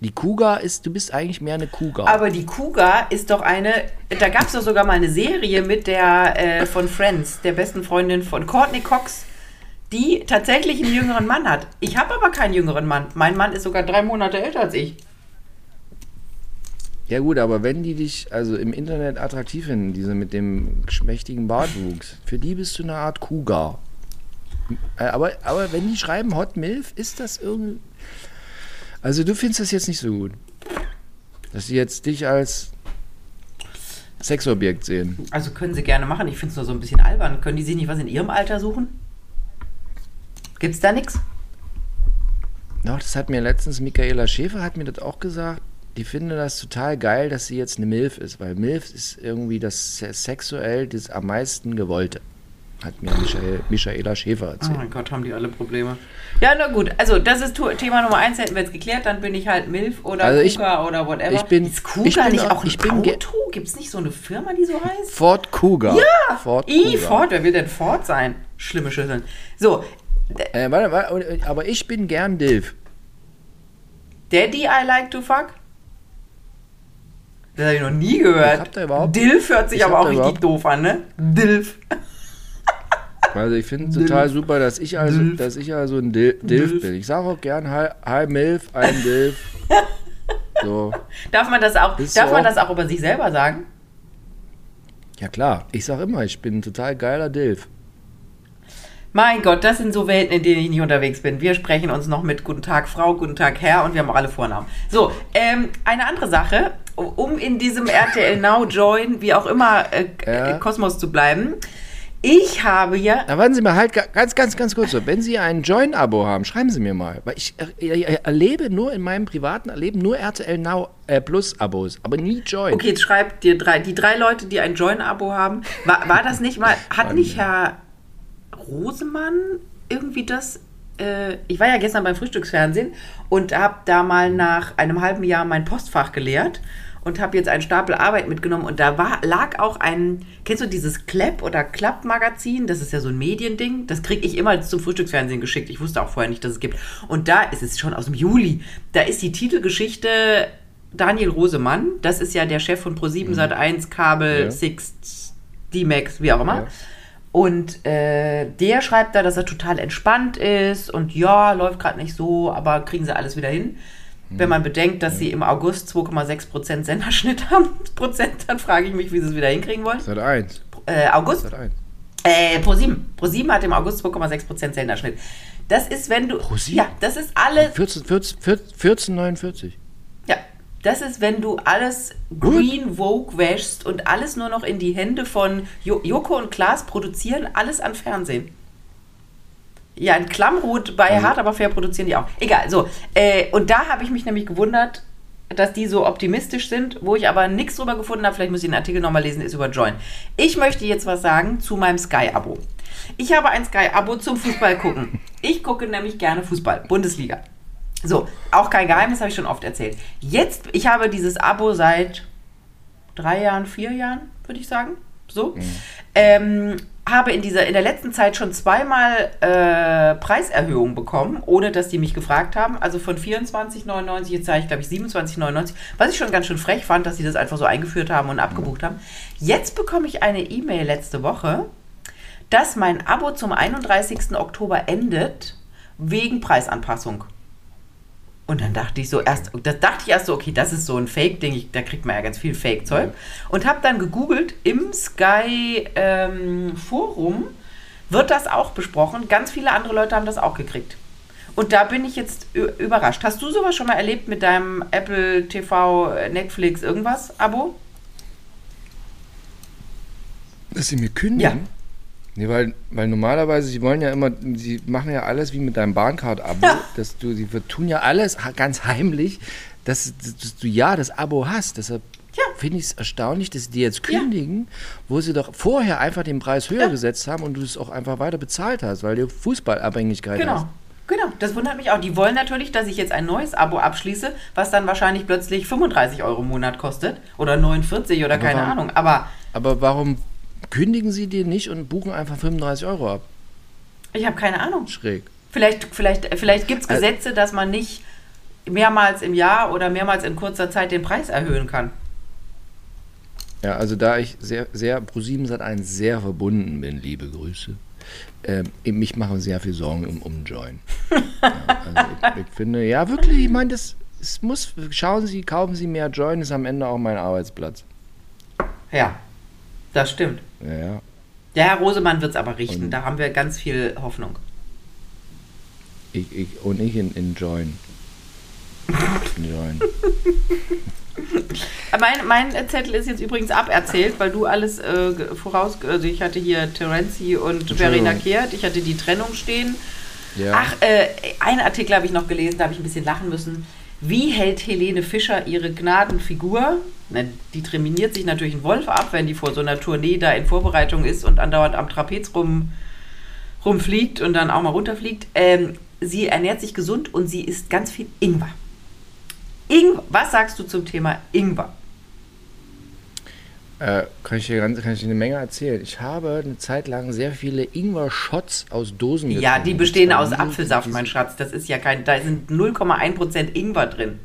Die Cougar ist, du bist eigentlich mehr eine Cougar. Aber die Kuga ist doch eine, da gab es doch sogar mal eine Serie mit der äh, von Friends, der besten Freundin von Courtney Cox, die tatsächlich einen jüngeren Mann hat. Ich habe aber keinen jüngeren Mann. Mein Mann ist sogar drei Monate älter als ich. Ja gut, aber wenn die dich also im Internet attraktiv finden, diese mit dem schmächtigen Bartwuchs, für die bist du eine Art Cougar. Äh, Aber, aber wenn die schreiben Hot Milf, ist das irgendwie... Also du findest das jetzt nicht so gut. Dass sie jetzt dich als Sexobjekt sehen. Also können sie gerne machen. Ich finde es nur so ein bisschen albern. Können die sich nicht was in ihrem Alter suchen? Gibt's da nichts? Doch, das hat mir letztens Michaela Schäfer hat mir das auch gesagt. Die finde das total geil, dass sie jetzt eine Milf ist, weil Milf ist irgendwie das se- sexuell das am meisten gewollte. Hat mir Michael, Michaela Schäfer Oh erzählt. mein Gott, haben die alle Probleme. Ja, na gut. Also, das ist Thema Nummer eins. Hätten wir jetzt geklärt. Dann bin ich halt Milf oder Also ich- Kuga oder whatever. ich bin- ist Kuga ich bin nicht auch- auch ein ich bin ge- Auto? Gibt's nicht so eine Firma, die so heißt? Ford Cougar. Ja! Ford I, Cougar. Ford. Wer will denn Ford sein? Schlimme Schüsseln. So, Äh, warte, warte, aber ich bin gern Dilf. Daddy, I like to fuck? Das habe ich noch nie gehört. Ich hab da überhaupt- Dilf hört sich ich aber auch richtig doof an, ne? Dilf. [laughs] Also ich finde es total super, dass ich also, Dilf. dass ich also ein Dil Dilf, Dilf. bin. Ich sage auch gern Hi, Hi Milf, ein Dilf. [laughs] So. Darf man das auch, Ist darf man das auch über sich selber sagen? Ja klar, ich sag immer, ich bin ein total geiler Dilf. Mein Gott, das sind so Welten, in denen ich nicht unterwegs bin. Wir sprechen uns noch mit Guten Tag Frau, Guten Tag Herr und wir haben auch alle Vornamen. So, ähm, eine andere Sache, um in diesem RTL Now Join, wie auch immer, äh, Ja. äh, Kosmos zu bleiben. Ich habe ja, Na, warten Sie mal, halt ga- ganz, ganz, ganz kurz so. Wenn Sie ein Join-Abo haben, schreiben Sie mir mal. Weil ich, äh, erlebe nur in meinem privaten Erleben nur RTL Now äh, Plus Abos, aber nie Join. okay, jetzt schreibt dir drei, die drei Leute, die ein Join-Abo haben. War, war das nicht mal, hat nicht Herr Rosemann irgendwie das äh, ich war ja gestern beim Frühstücksfernsehen und habe da mal nach einem halben Jahr mein Postfach geleert und habe jetzt einen Stapel Arbeit mitgenommen und da war, lag auch ein, kennst du dieses Klepp oder Klapp-Magazin? Das ist ja so ein Mediending. Das kriege ich immer zum Frühstücksfernsehen geschickt. Ich wusste auch vorher nicht, dass es gibt. Und da ist es schon aus dem Juli. Da ist die Titelgeschichte Daniel Rosemann. Das ist ja der Chef von Pro7 Sat1 Kabel, Ja. Sixt, D-Max, wie auch immer. Ja. Und äh, der schreibt da, dass er total entspannt ist und ja, läuft gerade nicht so, aber kriegen sie alles wieder hin. Wenn man bedenkt, dass sie im August 2,6% Senderschnitt [laughs] haben, Prozent, dann frage ich mich, wie sie es wieder hinkriegen wollen. Sat 1. Äh, August? Sat 1. Äh, Pro7. Pro7 hat im August 2,6% Senderschnitt. Das ist, wenn du. Pro7? Ja, das ist alles. 14, 14, 14, 14,49. Ja, das ist, wenn du alles Green Vogue wäschst und alles nur noch in die Hände von jo Joko und Klaas produzieren, alles an Fernsehen. Ja, ein Klammrot bei Also- Hart aber fair produzieren die auch. Egal, so. Äh, und da habe ich mich nämlich gewundert, dass die so optimistisch sind, wo ich aber nichts drüber gefunden habe, vielleicht muss ich den Artikel nochmal lesen, ist über Join. Ich möchte jetzt was sagen zu meinem Sky-Abo. Ich habe ein Sky-Abo zum Fußball gucken. [laughs] Ich gucke nämlich gerne Fußball, Bundesliga. So, auch kein Geheimnis, habe ich schon oft erzählt. Jetzt, ich habe dieses Abo seit drei Jahren, vier Jahren, würde ich sagen. So. Ähm, habe in, dieser, in der letzten Zeit schon zweimal äh, Preiserhöhungen bekommen, ohne dass die mich gefragt haben. Also von 24,99, jetzt zahle ich glaube ich 27,99, was ich schon ganz schön frech fand, dass sie das einfach so eingeführt haben und abgebucht haben. Jetzt bekomme ich eine E-Mail letzte Woche, dass mein Abo zum 31. Oktober endet wegen Preisanpassung. Und dann dachte ich so erst, das dachte ich erst so, okay, das ist so ein Fake-Ding, da kriegt man ja ganz viel Fake-Zeug. Und habe dann gegoogelt, im Sky ähm, Forum wird das auch besprochen. Ganz viele andere Leute haben das auch gekriegt. Und da bin ich jetzt überrascht. Hast du sowas schon mal erlebt mit deinem Apple TV, Netflix, irgendwas Abo? Dass sie mir kündigen? Ja. Nee, weil, weil normalerweise, sie wollen ja immer, sie machen ja alles wie mit deinem Bahncard-Abo, Ja. [laughs] dass du, sie tun ja alles ganz heimlich, dass, dass du ja das Abo hast. Deshalb Ja. finde ich es erstaunlich, dass sie dir jetzt Ja. kündigen, wo sie doch vorher einfach den Preis höher Ja. gesetzt haben und du es auch einfach weiter bezahlt hast, weil du Fußballabhängigkeit Genau. hast. Genau, das wundert mich auch. Die wollen natürlich, dass ich jetzt ein neues Abo abschließe, was dann wahrscheinlich plötzlich 35 Euro im Monat kostet oder 49 oder Aber keine warum- Ahnung. Aber Aber warum kündigen sie dir nicht und buchen einfach 35 Euro ab? ich habe keine Ahnung. Schräg. Vielleicht, vielleicht, vielleicht gibt es Also- Gesetze, dass man nicht mehrmals im Jahr oder mehrmals in kurzer Zeit den Preis erhöhen kann. Ja, also da ich sehr, sehr seit ein sehr verbunden bin, liebe Grüße. Ähm, mich machen sehr viel Sorgen um, um Join. [laughs] ja, also ich, ich finde, ja wirklich, ich meine, das es muss, schauen Sie, kaufen Sie mehr Join, ist am Ende auch mein Arbeitsplatz. Ja, das stimmt. Ja, ja. Der Herr Rosemann wird es aber richten. Und- da haben wir ganz viel Hoffnung. Ich, ich, und ich in, in Join. [laughs] In Join. Mein, mein Zettel ist jetzt übrigens aberzählt, weil du alles äh, voraus... Also ich hatte hier Terenzi und Verena Kehrt. Ich hatte die Trennung stehen. Ja. Ach, äh, einen Artikel habe ich noch gelesen, da habe ich ein bisschen lachen müssen. Wie hält Helene Fischer ihre Gnadenfigur? Na, die trainiert sich natürlich einen Wolf ab, wenn die vor so einer Tournee da in Vorbereitung ist und andauernd am Trapez rum, rumfliegt und dann auch mal runterfliegt. Ähm, sie ernährt sich gesund und sie isst ganz viel Ingwer. Ingwer. Was sagst du zum Thema Ingwer? Äh, kann, ich dir ganz, kann ich dir eine Menge erzählen. Ich habe eine Zeit lang sehr viele Ingwer-Shots aus Dosen Ja, getrunken. die bestehen aus Apfelsaft, mein Schatz. Das ist ja kein, da sind 0,1% Ingwer drin.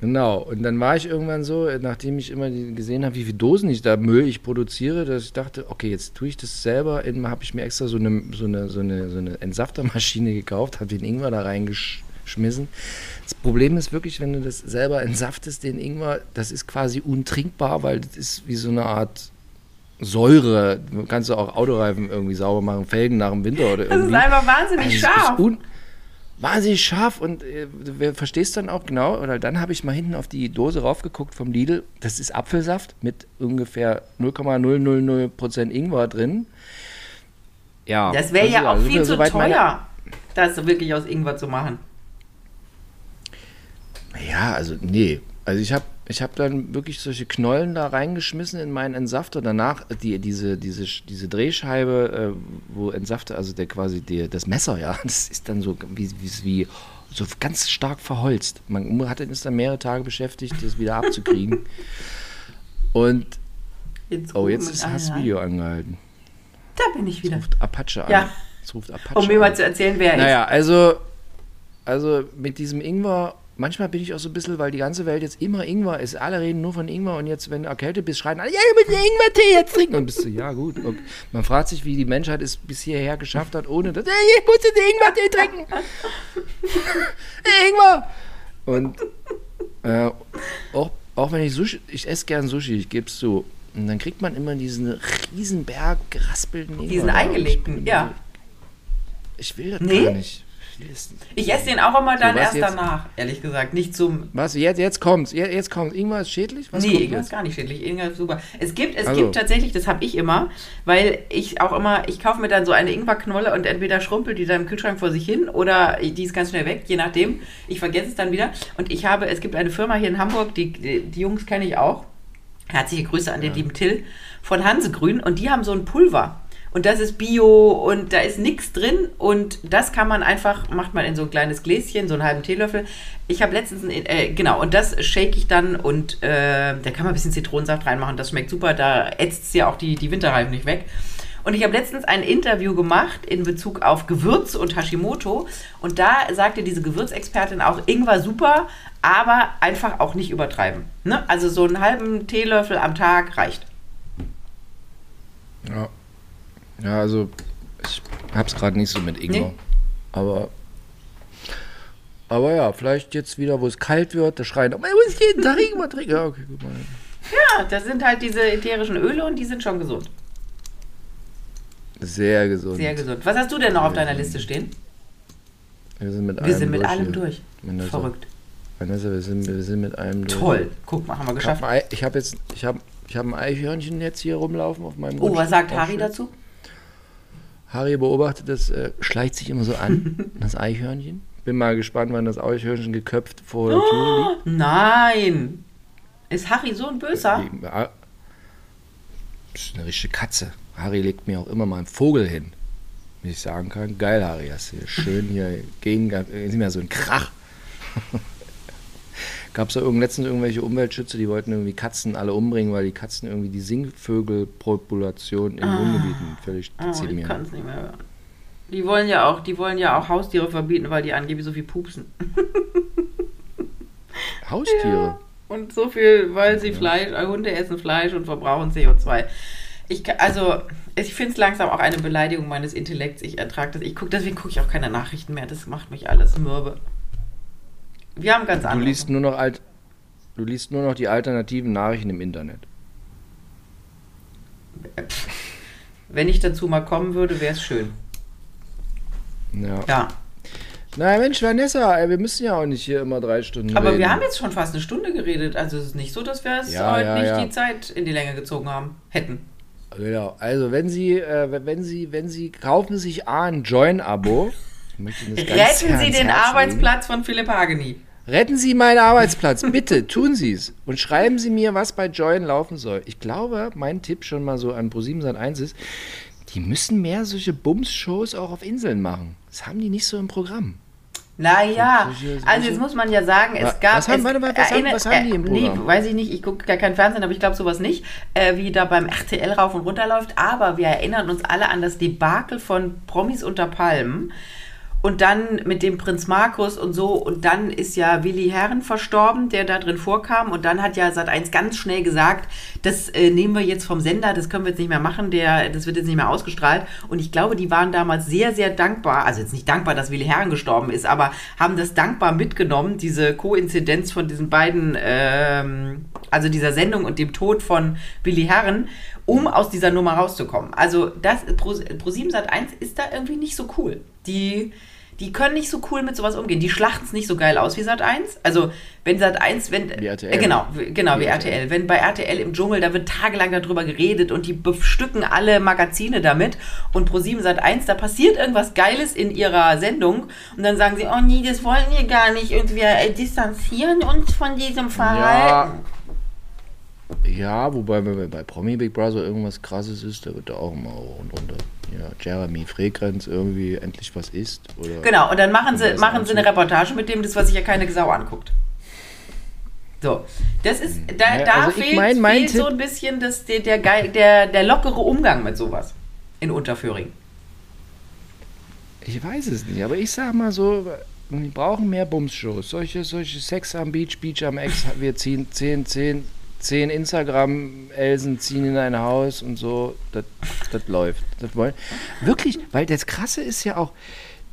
Genau, und dann war ich irgendwann so, nachdem ich immer gesehen habe, wie viele Dosen ich da Müll ich produziere, dass ich dachte, okay, jetzt tue ich das selber. Habe ich mir extra so eine, so eine, so eine, so eine Entsaftermaschine gekauft, habe den Ingwer da reingeschmissen. Das Problem ist wirklich, wenn du das selber entsaftest, den Ingwer, das ist quasi untrinkbar, weil das ist wie so eine Art Säure. Du kannst du auch Autoreifen irgendwie sauber machen, Felgen nach dem Winter oder Das irgendwie. ist einfach wahnsinnig Also scharf. Wahnsinnig scharf und äh, du verstehst dann auch genau, oder dann habe ich mal hinten auf die Dose raufgeguckt vom Lidl. Das ist Apfelsaft mit ungefähr 0,000% Ingwer drin. Ja. Das wäre also ja auch viel zu soweit meine- teuer, das wirklich aus Ingwer zu machen. Ja, also nee. Also ich habe ich hab dann wirklich solche Knollen da reingeschmissen in meinen Entsafter. Danach die, diese, diese, diese Drehscheibe, äh, wo Entsafter, also der quasi der, das Messer, ja, [laughs] das ist dann so wie, wie, wie so ganz stark verholzt. Man hat ist dann mehrere Tage beschäftigt, das wieder abzukriegen. [laughs] Und Jetzt oh, jetzt ist das. Video angehalten. Da bin ich wieder. Ruft Apache an. Ja. Es ruft Apache Um mir mal zu erzählen, wer er Naja, also, also mit diesem Ingwer, manchmal bin ich auch so ein bisschen, weil die ganze Welt jetzt immer Ingwer ist. Alle reden nur von Ingwer und jetzt, wenn du erkältet bist, schreien alle, ja, ich muss einen Ingwer-Tee jetzt trinken. Und bist du, ja gut. Und man fragt sich, wie die Menschheit es bis hierher geschafft hat, ohne das, "Ey, ich muss jetzt Ingwer-Tee trinken. [laughs] Ingwer! Und äh, auch, auch wenn ich Sushi, ich esse gern Sushi, ich gebe es zu. Und dann kriegt man immer diesen riesen Berg geraspelten Ingwer. Diesen eingelegten, ja. Ich will das Nee? gar nicht. Ich esse den auch immer dann was erst jetzt? danach, ehrlich gesagt. Nicht zum. Was, jetzt, jetzt kommt's. Jetzt, jetzt kommt's. Ingwer ist schädlich? Was nee, kommt Ingwer ist gar nicht schädlich. Ingwer ist super. Es gibt, es Also. gibt tatsächlich, das habe ich immer, weil ich auch immer, ich kaufe mir dann so eine Ingwerknolle und entweder schrumpelt die dann im Kühlschrank vor sich hin oder die ist ganz schnell weg, je nachdem. Ich vergesse es dann wieder. Und ich habe, es gibt eine Firma hier in Hamburg, die, die, die Jungs kenne ich auch. Herzliche Grüße an den lieben Till von Hansegrün und die haben so ein Pulver. Und das ist Bio und da ist nichts drin und das kann man einfach, macht man in so ein kleines Gläschen, so einen halben Teelöffel. Ich habe letztens, äh, genau, und das shake ich dann und äh, da kann man ein bisschen Zitronensaft reinmachen, das schmeckt super, da ätzt es ja auch die, die Winterreifen nicht weg. Und ich habe letztens ein Interview gemacht in Bezug auf Gewürz und Hashimoto. Und da sagte diese Gewürzexpertin auch, Ingwer super, aber einfach auch nicht übertreiben. Ne? Also so einen halben Teelöffel am Tag reicht. Ja. Ja, also ich hab's gerade nicht so mit Ingwer. Nee? Aber. Aber ja, vielleicht jetzt wieder, wo es kalt wird, da schreien, man muss jeden Tag Ingwer trinken. Ja, okay, guck mal. Ja, das sind halt diese ätherischen Öle und die sind schon gesund. Sehr gesund. Sehr gesund. Was hast du denn noch auf deiner Liste stehen? Wir sind mit Wir allem sind mit durch allem durch. Vanessa. Verrückt. Vanessa, wir sind, wir sind mit allem durch. Toll. Guck mal, haben wir Ich geschafft. habe hab jetzt, ich habe ich hab ein Eichhörnchen jetzt hier rumlaufen auf meinem Oh, was Grundstück. sagt Auch Harry dazu? Harry beobachtet das, äh, schleicht sich immer so an, [laughs] das Eichhörnchen. Bin mal gespannt, wann das Eichhörnchen geköpft vor der Tür liegt. Nein. Ist Harry so ein Böser? Die- ah, Das ist eine richtige Katze. Harry legt mir auch immer mal einen Vogel hin. Wie ich sagen kann, geil, Harry, hast du hier schön hier gegen, ist nicht mehr so ein Krach. [laughs] Gab es da irgend, letztens irgendwelche Umweltschützer, die wollten irgendwie Katzen alle umbringen, weil die Katzen irgendwie die Singvögelpopulation in Wohngebieten völlig Oh, ich dezimieren. kann es nicht mehr hören. Die wollen ja auch, die wollen ja auch Haustiere verbieten, weil die angeblich so viel pupsen. [laughs] Haustiere. Und so viel, weil sie Fleisch, äh, Hunde essen Fleisch und verbrauchen CO2. Ich, also, ich finde es langsam auch eine Beleidigung meines Intellekts. Ich ertrage das. Ich guck, deswegen gucke ich auch keine Nachrichten mehr. Das macht mich alles mürbe. Wir haben ganz Du andere. liest nur noch alt, du liest nur noch die alternativen Nachrichten im Internet. Wenn ich dazu mal kommen würde, wäre es schön. Ja. Ja. Na Mensch, Vanessa, ey, wir müssen ja auch nicht hier immer drei Stunden Aber reden. wir haben jetzt schon fast eine Stunde geredet. Also es ist nicht so, dass wir es Ja, heute ja, nicht ja. die Zeit in die Länge gezogen haben. Hätten. Genau. Also wenn Sie, äh, wenn Sie, wenn Sie kaufen sich A ein Join-Abo. [laughs] Retten Sie den Arbeitsplatz von Philipp Hageni. Retten Sie meinen Arbeitsplatz, bitte, tun Sie es. Und schreiben Sie mir, was bei Join laufen soll. Ich glaube, mein Tipp schon mal so an Pro7 Sat1 ist, die müssen mehr solche Bums-Shows auch auf Inseln machen. Das haben die nicht so im Programm. Naja, also jetzt muss man ja sagen, es gab. was haben- es warte mal, was haben- was haben die im äh, Nee, Programm? weiß ich nicht, ich gucke gar kein Fernsehen, aber ich glaube sowas nicht, äh, wie da beim RTL rauf und runter läuft. Aber wir erinnern uns alle an das Debakel von Promis unter Palmen. Und dann mit dem Prinz Markus und so. Und dann ist ja Willi Herren verstorben, der da drin vorkam. Und dann hat ja Sat1 ganz schnell gesagt, das äh, nehmen wir jetzt vom Sender, das können wir jetzt nicht mehr machen, der, das wird jetzt nicht mehr ausgestrahlt. Und ich glaube, die waren damals sehr, sehr dankbar. Also jetzt nicht dankbar, dass Willi Herren gestorben ist, aber haben das dankbar mitgenommen, diese Koinzidenz von diesen beiden, ähm, also dieser Sendung und dem Tod von Willi Herren, um aus dieser Nummer rauszukommen. Also das Pro, Pro7 Sat1 ist da irgendwie nicht so cool. Die die können nicht so cool mit sowas umgehen. Die schlachten es nicht so geil aus wie Sat 1. Also, wenn Sat 1, wenn. Wie RTL. Äh, genau, wie- genau, wie, Wie RTL. Wenn bei RTL im Dschungel, da wird tagelang darüber geredet und die bestücken alle Magazine damit. Und Pro 7 Sat 1, da passiert irgendwas Geiles in ihrer Sendung. Und dann sagen sie, oh nee, das wollen wir gar nicht. Und wir äh, distanzieren uns von diesem Verhalten. Ja, wobei wenn bei Promi Big Brother irgendwas krasses ist, da wird da auch immer hoch und runter. Ja, Jeremy Frequenz irgendwie endlich was isst. Oder Genau, und dann machen sie, machen sie eine. Reportage mit dem, das, was sich ja keine Sau anguckt. So, das ist, da, Ja, da also fehlt, mein- mein fehlt so ein bisschen das, der, der, der, der lockere Umgang mit sowas in Unterföhring. Ich weiß es nicht, aber ich sag mal so, wir brauchen mehr Bums-Shows. Solche, solche Sex am Beach, Beach am Ex, wir ziehen 10, 10, 10 Instagram-Elsen ziehen in ein Haus und so, das das läuft. Das wollen. Wirklich, weil das Krasse ist ja auch,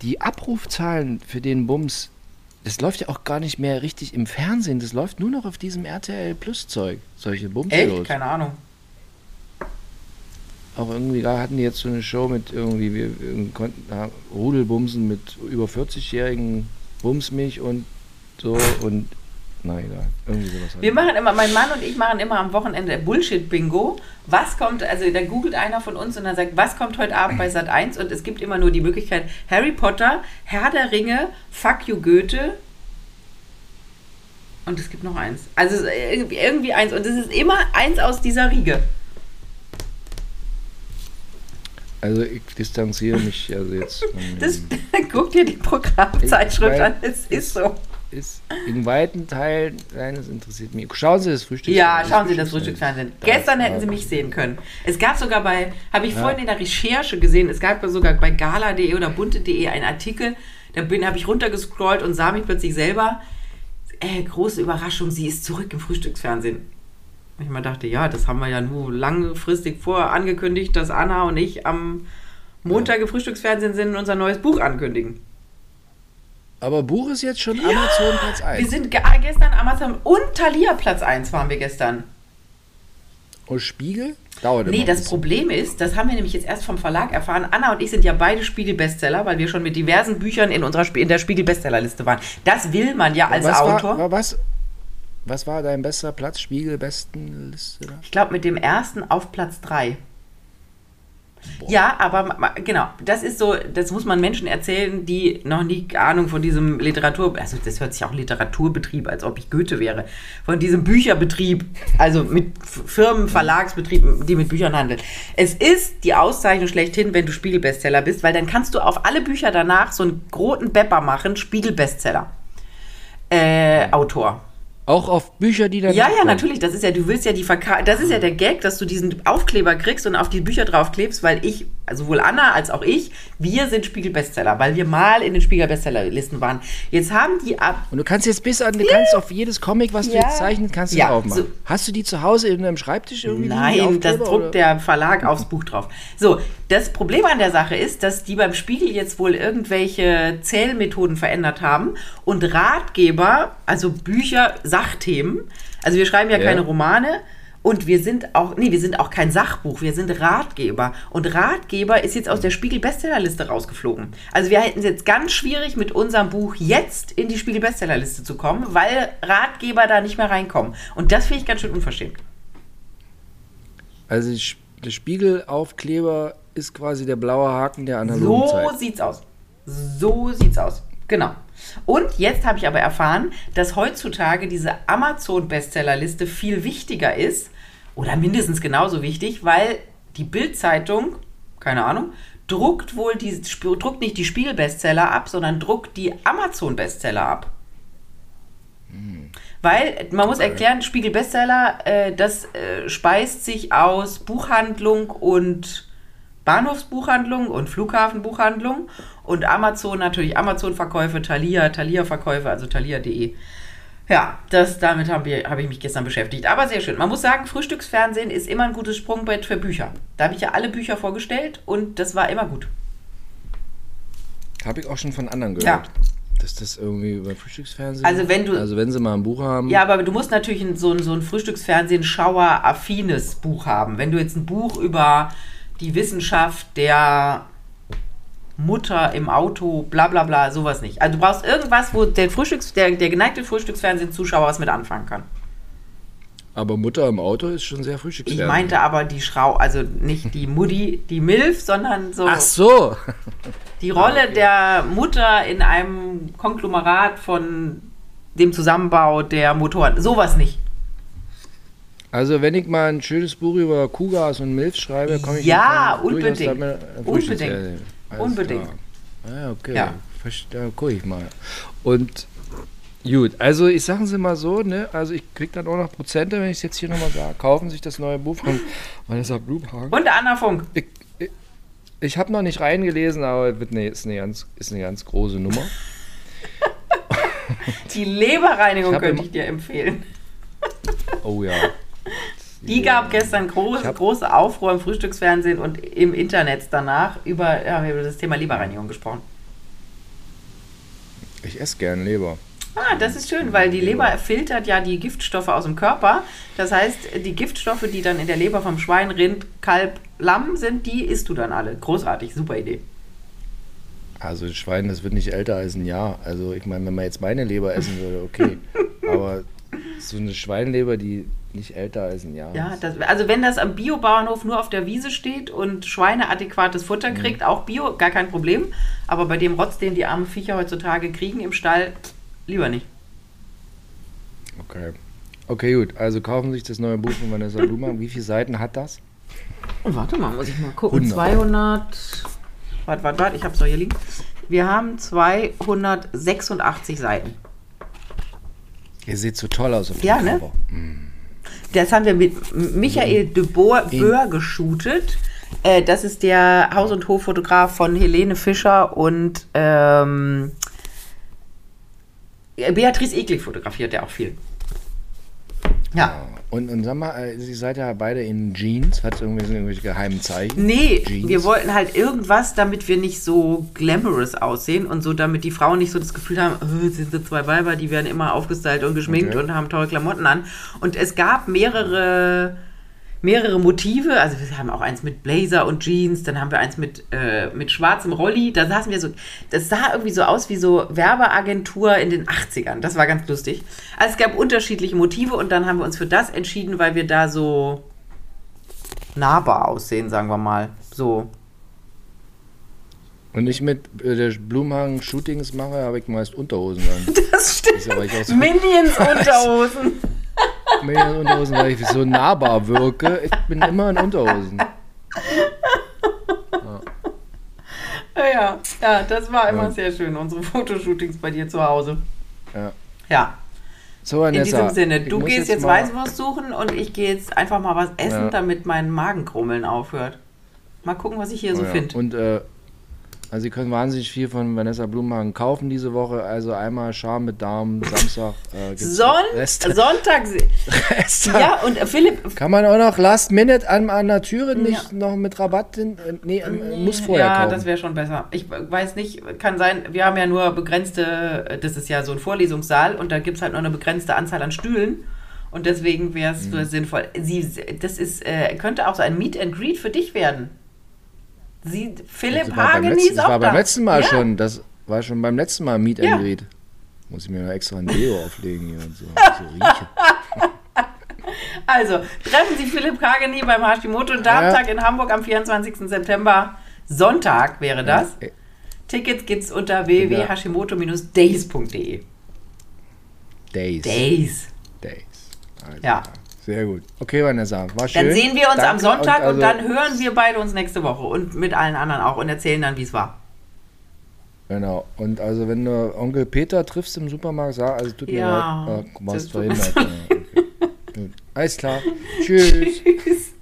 die Abrufzahlen für den Bums, das läuft ja auch gar nicht mehr richtig im Fernsehen, das läuft nur noch auf diesem RTL Plus-Zeug, solche Echt? Bums-Shows. Keine Ahnung. Auch irgendwie, da hatten die jetzt so eine Show mit irgendwie, wir, wir konnten da Rudelbumsen mit über 40-jährigen Bumsmilch und so und na egal, irgendwie sowas. Wir machen immer, mein Mann und ich machen immer am Wochenende Bullshit-Bingo. Was kommt, also da googelt einer von uns und dann sagt, was kommt heute Abend bei Sat 1? Und es gibt immer nur die Möglichkeit Harry Potter, Herr der Ringe, Fuck you Goethe. Und es gibt noch eins. Also irgendwie, eins. Und es ist immer eins aus dieser Riege. Also ich distanziere mich also jetzt Das, [laughs] guck dir die Programmzeitschrift Ich an. mein, Es ist so. Ist in weiten Teilen, nein, das interessiert mich. Schauen Sie das Frühstück. Ja, schauen Sie das Frühstücksfernsehen. Gestern hätten Sie mich sehen können. Es gab sogar bei, habe ich vorhin in der Recherche gesehen, es gab sogar bei gala.de oder bunte.de einen Artikel, da bin habe ich runtergescrollt und sah mich plötzlich selber. Äh, große Überraschung, sie ist zurück im Frühstücksfernsehen. Ich mal dachte, ja, das haben wir ja nur langfristig vor angekündigt, dass Anna und ich am Montag im Frühstücksfernsehen sind und unser neues Buch ankündigen. Aber Buch ist jetzt schon Amazon Platz Wir 1. sind ge- gestern Amazon und Thalia Platz 1 waren wir gestern. Und Spiegel? Dauert Nee, das. Problem ist, das haben wir nämlich jetzt erst vom Verlag erfahren. Anna und ich sind ja beide Spiegel-Bestseller, weil wir schon mit diversen Büchern in, unserer in der Spiegel-Bestsellerliste waren. Das will man ja als was Autor. War, was, was war dein bester Platz? Spiegel besten Liste da? ich glaube, mit dem ersten auf Platz 3. Ja, aber genau, das ist so, das muss man Menschen erzählen, die noch nie Ahnung von diesem Literatur, also das hört sich auch Literaturbetrieb, als ob ich Goethe wäre, von diesem Bücherbetrieb, also mit Firmen, Verlagsbetrieben, die mit Büchern handeln. Es ist die Auszeichnung schlechthin, wenn du Spiegel-Bestseller bist, weil dann kannst du auf alle Bücher danach so einen roten Bepper machen, Spiegel-Bestseller. Äh, Autor. Auch auf Bücher, die dann. Ja, ja, natürlich. Das ist ja, du willst ja die Verka Das ist ja der Gag, dass du diesen Aufkleber kriegst und auf die Bücher draufklebst, weil ich, sowohl Anna als auch ich, wir sind Spiegel-Bestseller, weil wir mal in den Spiegel-Bestsellerlisten waren. Jetzt haben die ab. Und du kannst jetzt bis an, du kannst auf jedes Comic, was du Ja. jetzt zeichnest, kannst du Ja, aufmachen. so- Hast du die zu Hause in deinem Schreibtisch irgendwie? Nein, das druckt oder? der Verlag aufs Buch drauf. So, das Problem an der Sache ist, dass die beim Spiegel jetzt wohl irgendwelche Zählmethoden verändert haben und Ratgeber, also Bücher, Sachthemen, also wir schreiben ja, Ja. keine Romane und wir sind auch, nee, wir sind auch kein Sachbuch, wir sind Ratgeber. Und Ratgeber ist jetzt aus der Spiegel-Bestsellerliste rausgeflogen. Also wir hätten es jetzt ganz schwierig, mit unserem Buch jetzt in die Spiegel-Bestsellerliste zu kommen, weil Ratgeber da nicht mehr reinkommen. Und das finde ich ganz schön unverschämt. Also der Spiegelaufkleber ist quasi der blaue Haken der analogen So Zeit. sieht's aus. So sieht's aus. Genau. Und jetzt habe ich aber erfahren, dass heutzutage diese Amazon-Bestsellerliste viel wichtiger ist oder mindestens genauso wichtig, weil die Bild-Zeitung, keine Ahnung, druckt wohl die, druckt nicht die Spiegel-Bestseller ab, sondern druckt die Amazon-Bestseller ab. Weil, man muss erklären, Spiegel-Bestseller, äh, das äh, speist sich aus Buchhandlung und Bahnhofsbuchhandlung und Flughafenbuchhandlung und Amazon natürlich Amazon-Verkäufe, Thalia, Thalia-Verkäufe, also thalia.de. Ja, das, damit habe ich, habe ich mich gestern beschäftigt. Aber sehr schön. Man muss sagen, Frühstücksfernsehen ist immer ein gutes Sprungbrett für Bücher. Da habe ich ja alle Bücher vorgestellt und das war immer gut. Habe ich auch schon von anderen Ja. gehört. Dass das irgendwie über Frühstücksfernsehen. Also wenn du- Also wenn sie mal ein Buch haben. Ja, aber du musst natürlich ein, so ein, so ein Frühstücksfernsehen-Schauer-affines Buch haben. Wenn du jetzt ein Buch über die Wissenschaft der Mutter im Auto, bla bla bla, sowas nicht. Also du brauchst irgendwas, wo der, Frühstücks-, der, der geneigte Frühstücksfernsehen-Zuschauer was mit anfangen kann. Aber Mutter im Auto ist schon sehr Ich Frühstücksfernsehen. meinte aber die Schrau, also nicht die Mutti, die Milf, sondern so Ach so. die [laughs] Rolle der Mutter in einem Konglomerat von dem Zusammenbau der Motoren. Sowas nicht. Also wenn ich mal ein schönes Buch über Kuhgas und Milch schreibe, komme ich Ja, unbedingt. damit, Unbedingt. Alles Unbedingt. klar. Ja, okay. Ja. Verst- Da gucke ich mal. Und gut, also ich sage Sie mal so, ne, also ich kriege dann auch noch Prozente, wenn ich es jetzt hier nochmal sage. Kaufen sich das neue Buch von Vanessa Blumhagen. Und der Anna Funk. Ich, ich, ich habe noch nicht reingelesen, aber es wird eine, ist, eine ganz, ist eine ganz große Nummer. [laughs] Die Leberreinigung könnte ich dir empfehlen. Oh ja. [laughs] Die gab gestern große, hab- große Aufruhr im Frühstücksfernsehen und im Internet danach über, ja, wir haben über das Thema Leberreinigung gesprochen. Ich esse gern Leber. Ah, das ist schön, weil die Leber filtert ja die Giftstoffe aus dem Körper. Das heißt, die Giftstoffe, die dann in der Leber vom Schwein, Rind, Kalb, Lamm sind, die isst du dann alle. Großartig, super Idee. Also Schwein, das wird nicht älter als ein Jahr. Also ich meine, wenn man jetzt meine Leber essen würde, okay. [laughs] Aber so eine Schweinleber, die nicht älter als ein Jahr Ja, das, also wenn das am Biobauernhof nur auf der Wiese steht und Schweine adäquates Futter Mhm. kriegt, auch Bio, gar kein Problem. Aber bei dem Rotz, den die armen Viecher heutzutage kriegen im Stall, lieber nicht. Okay. Okay, gut. Also kaufen sich das neue Buch von Vanessa Blumer. Wie viele Seiten hat das? Und warte mal, muss ich mal gucken. 100. 200. Warte, warte, warte, ich hab's doch hier liegen. Wir haben 286 Seiten. Ihr seht so toll aus auf dem Ja, ne? Cover. Das haben wir mit Michael de Boer, Boer geshootet. Äh, das ist der Haus- und Hoffotograf von Helene Fischer und ähm, Beatrice Egli fotografiert ja auch viel. Ja. Und, und sag mal, äh, ihr seid ja beide in Jeans. Hat es irgendwelche geheimen Zeichen? Nee, Jeans? wir wollten halt irgendwas, damit wir nicht so glamorous aussehen und so, damit die Frauen nicht so das Gefühl haben, oh, sind so zwei Weiber, die werden immer aufgestylt und geschminkt Okay. und haben tolle Klamotten an. Und es gab mehrere, mehrere Motive. Also wir haben auch eins mit Blazer und Jeans, dann haben wir eins mit, äh, mit schwarzem Rolli. Da saßen wir so, das sah irgendwie so aus wie so Werbeagentur in den 80ern. Das war ganz lustig. Also es gab unterschiedliche Motive und dann haben wir uns für das entschieden, weil wir da so nahbar aussehen, sagen wir mal. So. Und ich mit äh, der Blumhagen Shootings mache, habe ich meist Unterhosen an. [laughs] Das stimmt. auch so- Minions [laughs] Unterhosen. Mir in Unterhosen, weil ich so nahbar wirke. Ich bin immer in Unterhosen. Ja, ja, ja, das war immer Ja. sehr schön, unsere Fotoshootings bei dir zu Hause. Ja. Ja, So, in Vanessa, diesem Sinne, du gehst jetzt, mal- Weißwurst suchen und ich gehe jetzt einfach mal was essen, Ja. damit mein Magenkrummeln aufhört. Mal gucken, was ich hier so Oh ja. finde. Und äh, also Sie können wahnsinnig viel von Vanessa Blumhagen kaufen diese Woche. Also einmal Charme mit Darm, Samstag. Äh, [laughs] Son Reste. Sonntag. [laughs] Reste. Ja, und äh, Philipp. Kann man auch noch Last Minute an, an der Türe nicht noch mit Rabatt? hin- äh, Nee, äh, muss vorher ja, kaufen. das wäre schon besser. Ich weiß nicht, kann sein, wir haben ja nur begrenzte, das ist ja so ein Vorlesungssaal und da gibt es halt nur eine begrenzte Anzahl an Stühlen. Und deswegen wäre es Mhm. sinnvoll. Sie, das ist, äh, könnte auch so ein Meet and Greet für dich werden. Sie, Philipp letzten, ist das auch war da. beim letzten Mal ja. schon. Das war schon beim letzten Mal Meet Ja. and Greet. Muss ich mir noch extra ein Deo [laughs] auflegen hier und so. [laughs] Also, treffen Sie Philipp Hageni beim Hashimoto Darmtag in Hamburg am 24. September. Sonntag wäre das. Ja, Tickets gibt's unter www.hashimoto-days.de. Days. Days. Days. Also, Ja. Sehr gut. Okay, Vanessa, war schön. Dann sehen wir uns am Danke Sonntag und, also- dann hören wir beide uns nächste Woche und mit allen anderen auch und erzählen dann, wie es war. Genau. Und also, wenn du Onkel Peter triffst im Supermarkt, sag, also tut mir Ja, leid, äh, warst mir verhindert. Okay. [laughs] Alles klar. Tschüss. Tschüss.